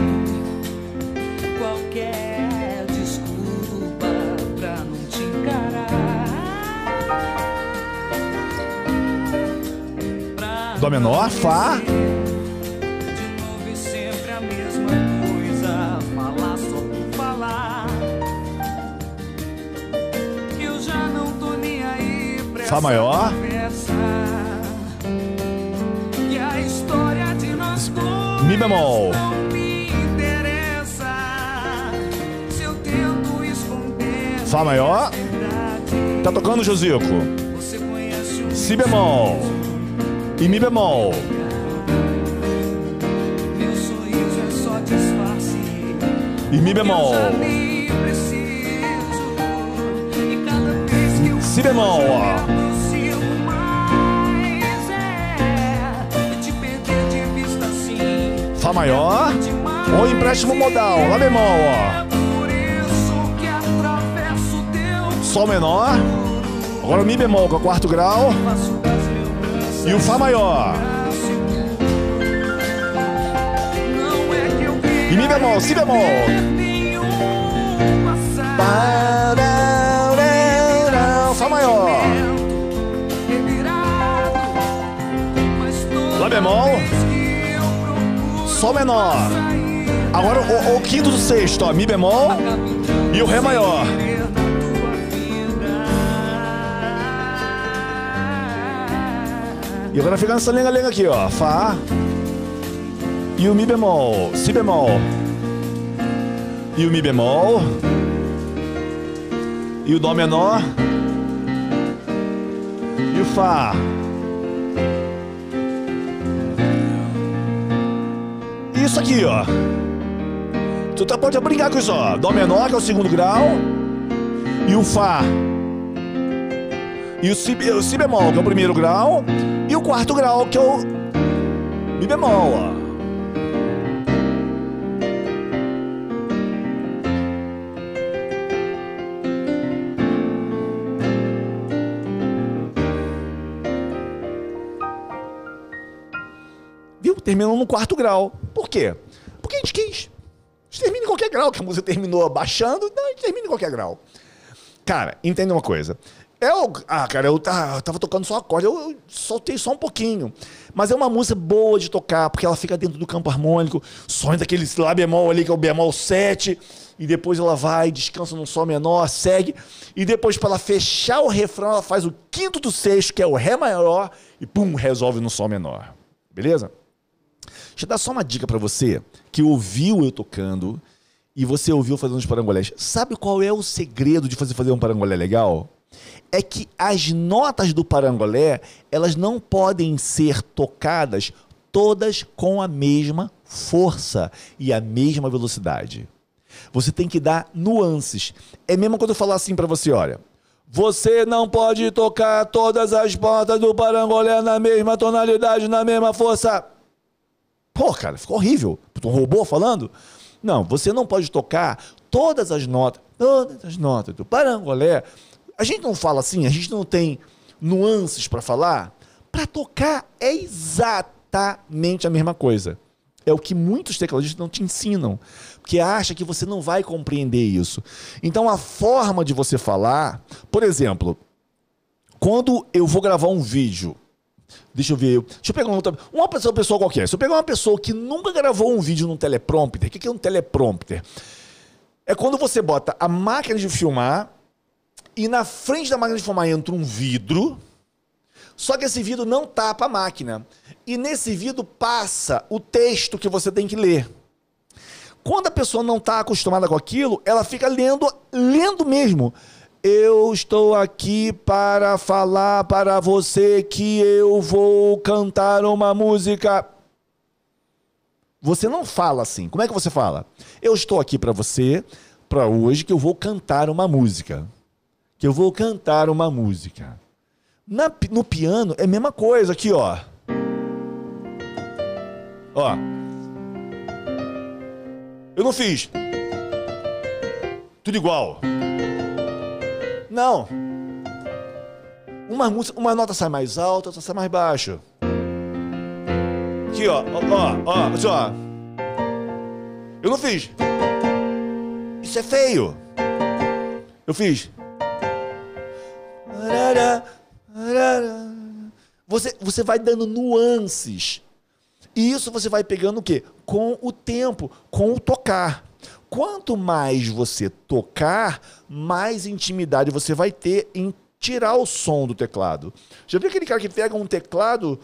Nem aí pra Fá essa maior. conversa. Que a história de nós dois Mi bemol. Fá maior. Tá tocando, Josico. você conhece o Si bemol. E Mi bemol. é. E Mi bemol. Si bemol. É. Fá maior. Ou empréstimo modal. Lá bemol, É. Sol menor. Agora o Mi bemol, é o quarto grau. E o Fá maior. E Mi bemol, Si bemol. Fá maior. Lá bemol. Sol menor. Agora o, o quinto do sexto, ó. Mi bemol. E o Ré maior. E agora fica nessa lenga-lenga aqui, ó. Fá. E o Mi bemol. Si bemol. E o Mi bemol. E o Dó menor. E o Fá. Isso aqui, ó. Tu tá, pode brincar com isso, ó. Dó menor, que é o segundo grau. E o Fá. E o si, o si bemol, que é o primeiro grau. Quarto grau, que é o Mi bemol, ó. Viu? Terminou no quarto grau. Por quê? Porque a gente quis. A gente termina em qualquer grau, que a música terminou baixando, não, a gente termina em qualquer grau. Cara, entenda uma coisa. Eu, ah, cara, eu, tá- eu tava tocando só acorde, eu, eu soltei só um pouquinho. Mas é uma música boa de tocar, porque ela fica dentro do campo harmônico, sonha daquele lá bemol ali, que é o bemol 7, e depois ela vai, descansa num sol menor, segue, e depois para ela fechar o refrão, ela faz o quinto do sexto, que é o ré maior, e pum, resolve no sol menor. Beleza? Deixa eu dar só uma dica pra você que ouviu eu tocando e você ouviu fazendo os parangolés. Sabe qual é o segredo de fazer fazer um parangolé legal? É que as notas do parangolé, elas não podem ser tocadas todas com a mesma força e a mesma velocidade. Você tem que dar nuances. É mesmo quando eu falar assim pra você, olha, você não pode tocar todas as portas do parangolé na mesma tonalidade, na mesma força. Pô, cara, ficou horrível. Um robô falando? Não, você não pode tocar todas as notas, todas as notas do parangolé. A gente não fala assim, a gente não tem nuances para falar. Para tocar é exatamente a mesma coisa. É o que muitos tecladistas não te ensinam, porque acha que você não vai compreender isso. Então a forma de você falar, por exemplo, quando eu vou gravar um vídeo, deixa eu ver, deixa eu pegar uma, outra- uma pessoa, pessoa qualquer. Se eu pegar uma pessoa que nunca gravou um vídeo num teleprompter, o que que é um teleprompter? É quando você bota a máquina de filmar e na frente da máquina de filmar entra um vidro, só que esse vidro não tapa a máquina. E nesse vidro passa o texto que você tem que ler. Quando a pessoa não está acostumada com aquilo, ela fica lendo, lendo mesmo. Eu estou aqui para falar para você que eu vou cantar uma música. Você não fala assim. Como é que você fala? Eu estou aqui para você, para hoje, que eu vou cantar uma música. Que eu vou cantar uma música. Na no piano é a mesma coisa aqui, ó. Ó. Eu não fiz. Tudo igual. Não. Uma música, uma nota sai mais alta, outra sai mais baixo. Aqui, ó, ó, ó, assim, ó. Eu não fiz. Isso é feio. Eu fiz. Você, você vai dando nuances. E isso você vai pegando o quê? Com o tempo, com o tocar. Quanto mais você tocar, mais intimidade você vai ter em tirar o som do teclado. Já viu aquele cara que pega um teclado?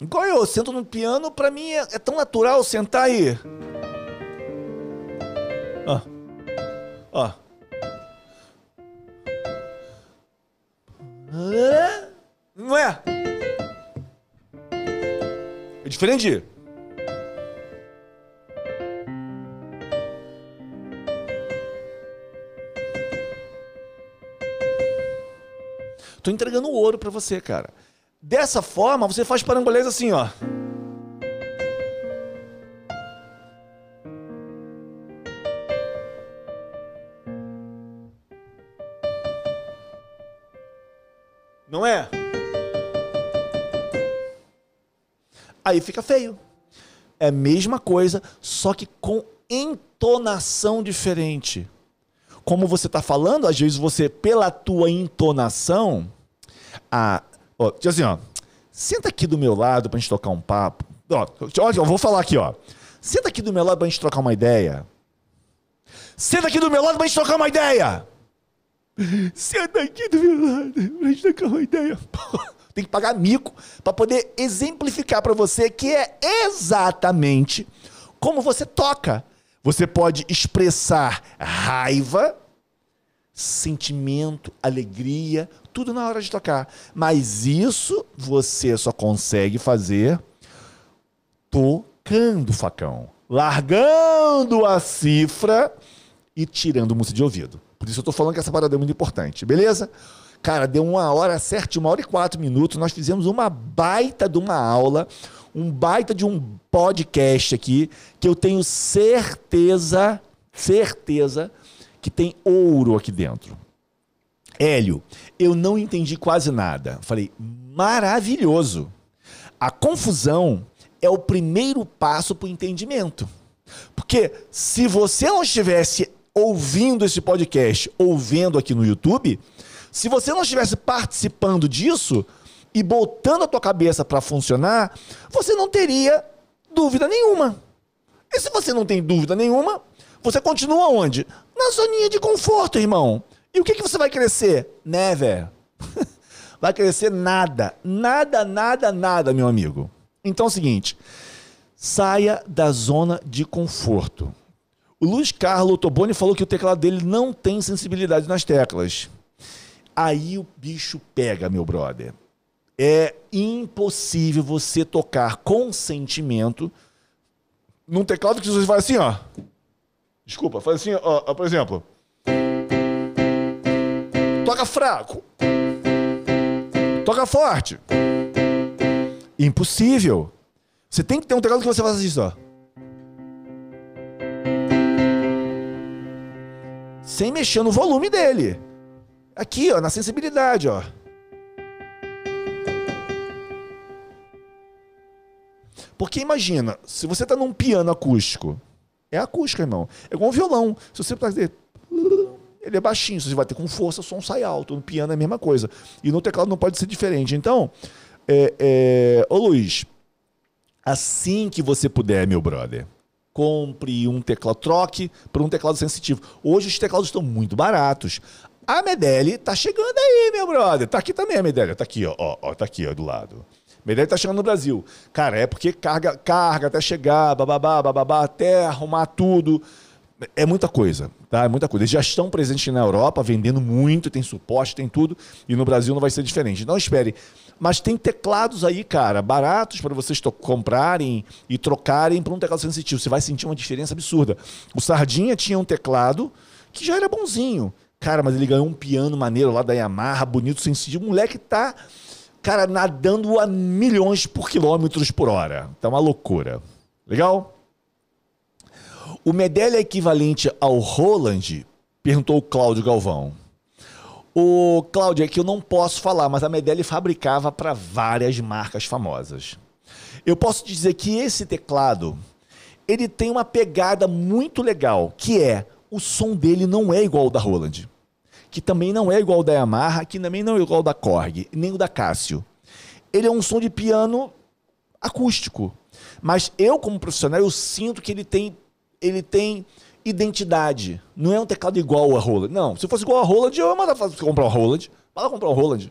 Igual eu, sento no piano, pra mim é, é tão natural sentar aí. Ó. Ó. Não é? É diferente? Tô entregando ouro pra você, cara. Dessa forma, você faz parangolês assim, ó. Não é? Aí fica feio. É a mesma coisa, só que com entonação diferente. Como você está falando, às vezes você, pela tua entonação, a, ó, assim, ó, senta aqui do meu lado pra gente tocar um papo. Ó, eu vou falar aqui, ó. Senta aqui do meu lado pra gente trocar uma ideia. Senta aqui do meu lado pra gente trocar uma ideia. Senta aqui do meu lado pra gente trocar uma ideia. Tem que pagar mico para poder exemplificar para você que é exatamente como você toca. Você pode expressar raiva, sentimento, alegria, tudo na hora de tocar. Mas isso você só consegue fazer tocando facão, largando a cifra e tirando música de ouvido. Por isso eu tô falando que essa parada é muito importante, beleza? Cara, deu uma hora certa, uma hora e quatro minutos. Nós fizemos uma baita de uma aula, um baita de um podcast aqui, que eu tenho certeza, certeza, que tem ouro aqui dentro. Hélio, eu não entendi quase nada. Falei, maravilhoso. A confusão é o primeiro passo para o entendimento. Porque se você não estivesse ouvindo esse podcast, ou vendo aqui no YouTube, se você não estivesse participando disso e botando a tua cabeça para funcionar, você não teria dúvida nenhuma. E se você não tem dúvida nenhuma, você continua onde? Na zoninha de conforto, irmão. E o que, que você vai crescer? Never. vai crescer nada. Nada, nada, nada, meu amigo. Então é o seguinte: saia da zona de conforto. O Luiz Carlos Toboni falou que o teclado dele não tem sensibilidade nas teclas. Aí o bicho pega, meu brother. É impossível você tocar com sentimento num teclado que você faz assim, ó. Desculpa, faz assim, ó, ó, por exemplo. Toca fraco. Toca forte. Impossível. Você tem que ter um teclado que você faça isso, ó. Sem mexer no volume dele. Aqui, ó, na sensibilidade, ó. Porque imagina, se você tá num piano acústico, é acústico, irmão. É igual um violão. Se você fazer. Ele é baixinho, você vai ter com força, o som sai alto. No piano é a mesma coisa. E no teclado não pode ser diferente. Então, é, é... ô Luiz, assim que você puder, meu brother, compre um teclado, troque por um teclado sensitivo. Hoje os teclados estão muito baratos. A Medelli tá chegando aí, meu brother. Tá aqui também a Medelli. Tá aqui, ó, ó, ó, tá aqui, ó, do lado. Medelli tá chegando no Brasil. Cara, é porque carga, carga até chegar, bababá, bababá, até arrumar tudo. É muita coisa, tá? É muita coisa. Eles já estão presentes na Europa, vendendo muito, tem suporte, tem tudo. E no Brasil não vai ser diferente. Não espere. Mas tem teclados aí, cara, baratos para vocês comprarem e trocarem por um teclado sensitivo. Você vai sentir uma diferença absurda. O Sardinha tinha um teclado que já era bonzinho. Cara, mas ele ganhou um piano maneiro lá da Yamaha, bonito, sensitivo. O moleque tá, cara, nadando a milhões por quilômetros por hora. Tá uma loucura. Legal? O Medelli é equivalente ao Roland? Perguntou o Cláudio Galvão. O Cláudio, é que eu não posso falar, mas a Medelli fabricava para várias marcas famosas. Eu posso dizer que esse teclado, ele tem uma pegada muito legal, que é o som dele não é igual ao da Roland, que também não é igual ao da Yamaha, que também não é igual ao da Korg, nem o da Casio. Ele é um som de piano acústico. Mas eu, como profissional, eu sinto que ele tem, ele tem identidade. Não é um teclado igual a Roland. Não, se fosse igual a Roland, eu ia mandar comprar um Roland. Manda comprar um Roland.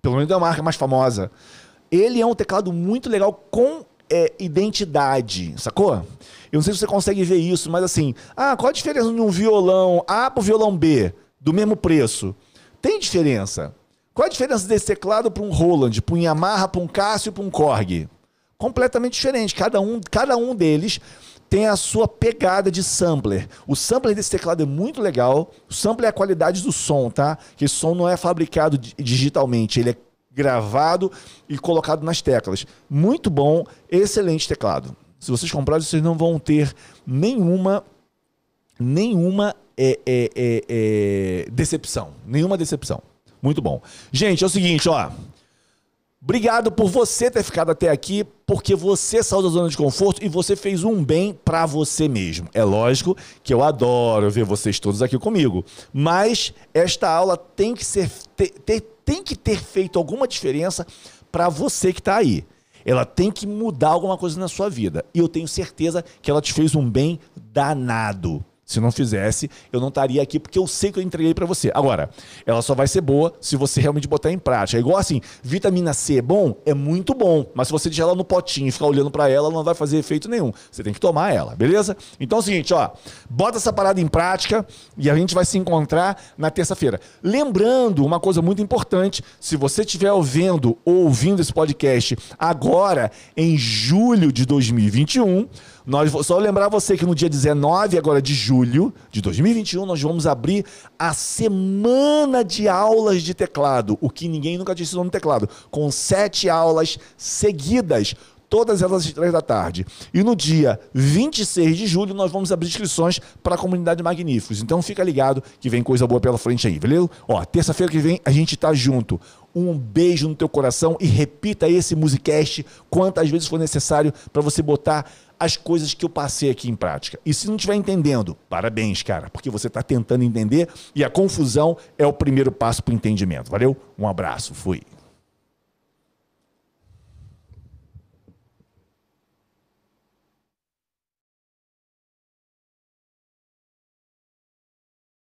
Pelo menos é uma marca mais famosa. Ele é um teclado muito legal com é, identidade, sacou? Eu não sei se você consegue ver isso, mas assim, ah, qual a diferença de um violão A pro violão B, do mesmo preço? Tem diferença. Qual a diferença desse teclado para um Roland, para um Yamaha, para um Casio, para um Korg? Completamente diferente. Cada um, cada um deles tem a sua pegada de sampler. O sampler desse teclado é muito legal. O sampler é a qualidade do som, tá? Que esse som não é fabricado di- digitalmente, ele é gravado e colocado nas teclas. Muito bom, excelente teclado. Se vocês comprarem, vocês não vão ter nenhuma nenhuma é, é, é, é, decepção. Nenhuma decepção. Muito bom. Gente, é o seguinte, ó. Obrigado por você ter ficado até aqui, porque você saiu da zona de conforto e você fez um bem pra você mesmo. É lógico que eu adoro ver vocês todos aqui comigo, mas esta aula tem que ser tem que ter feito alguma diferença pra você que tá aí. Ela tem que mudar alguma coisa na sua vida. E eu tenho certeza que ela te fez um bem danado. Se não fizesse, eu não estaria aqui porque eu sei que eu entreguei pra você. Agora, ela só vai ser boa se você realmente botar em prática. É igual assim, vitamina C é bom? É muito bom. Mas se você deixar ela no potinho e ficar olhando pra ela, ela não vai fazer efeito nenhum. Você tem que tomar ela, beleza? Então é o seguinte, ó. Bota essa parada em prática e a gente vai se encontrar na terça-feira. Lembrando uma coisa muito importante, se você estiver vendo ou ouvindo esse podcast agora, em julho de 2021, nós só lembrar você que no dia 19 agora de julho de 2021 nós vamos abrir a semana de aulas de teclado, o que ninguém nunca tinha ensinou no teclado, com sete aulas seguidas todas elas às três da tarde. E no dia 26 de julho nós vamos abrir inscrições para a comunidade Magníficos. Então fica ligado que vem coisa boa pela frente aí, valeu? Ó, terça-feira que vem a gente tá junto. Um beijo no teu coração e repita esse musicast quantas vezes for necessário para você botar as coisas que eu passei aqui em prática. E se não estiver entendendo, parabéns, cara, porque você está tentando entender e a confusão é o primeiro passo para o entendimento. Valeu? Um abraço, fui.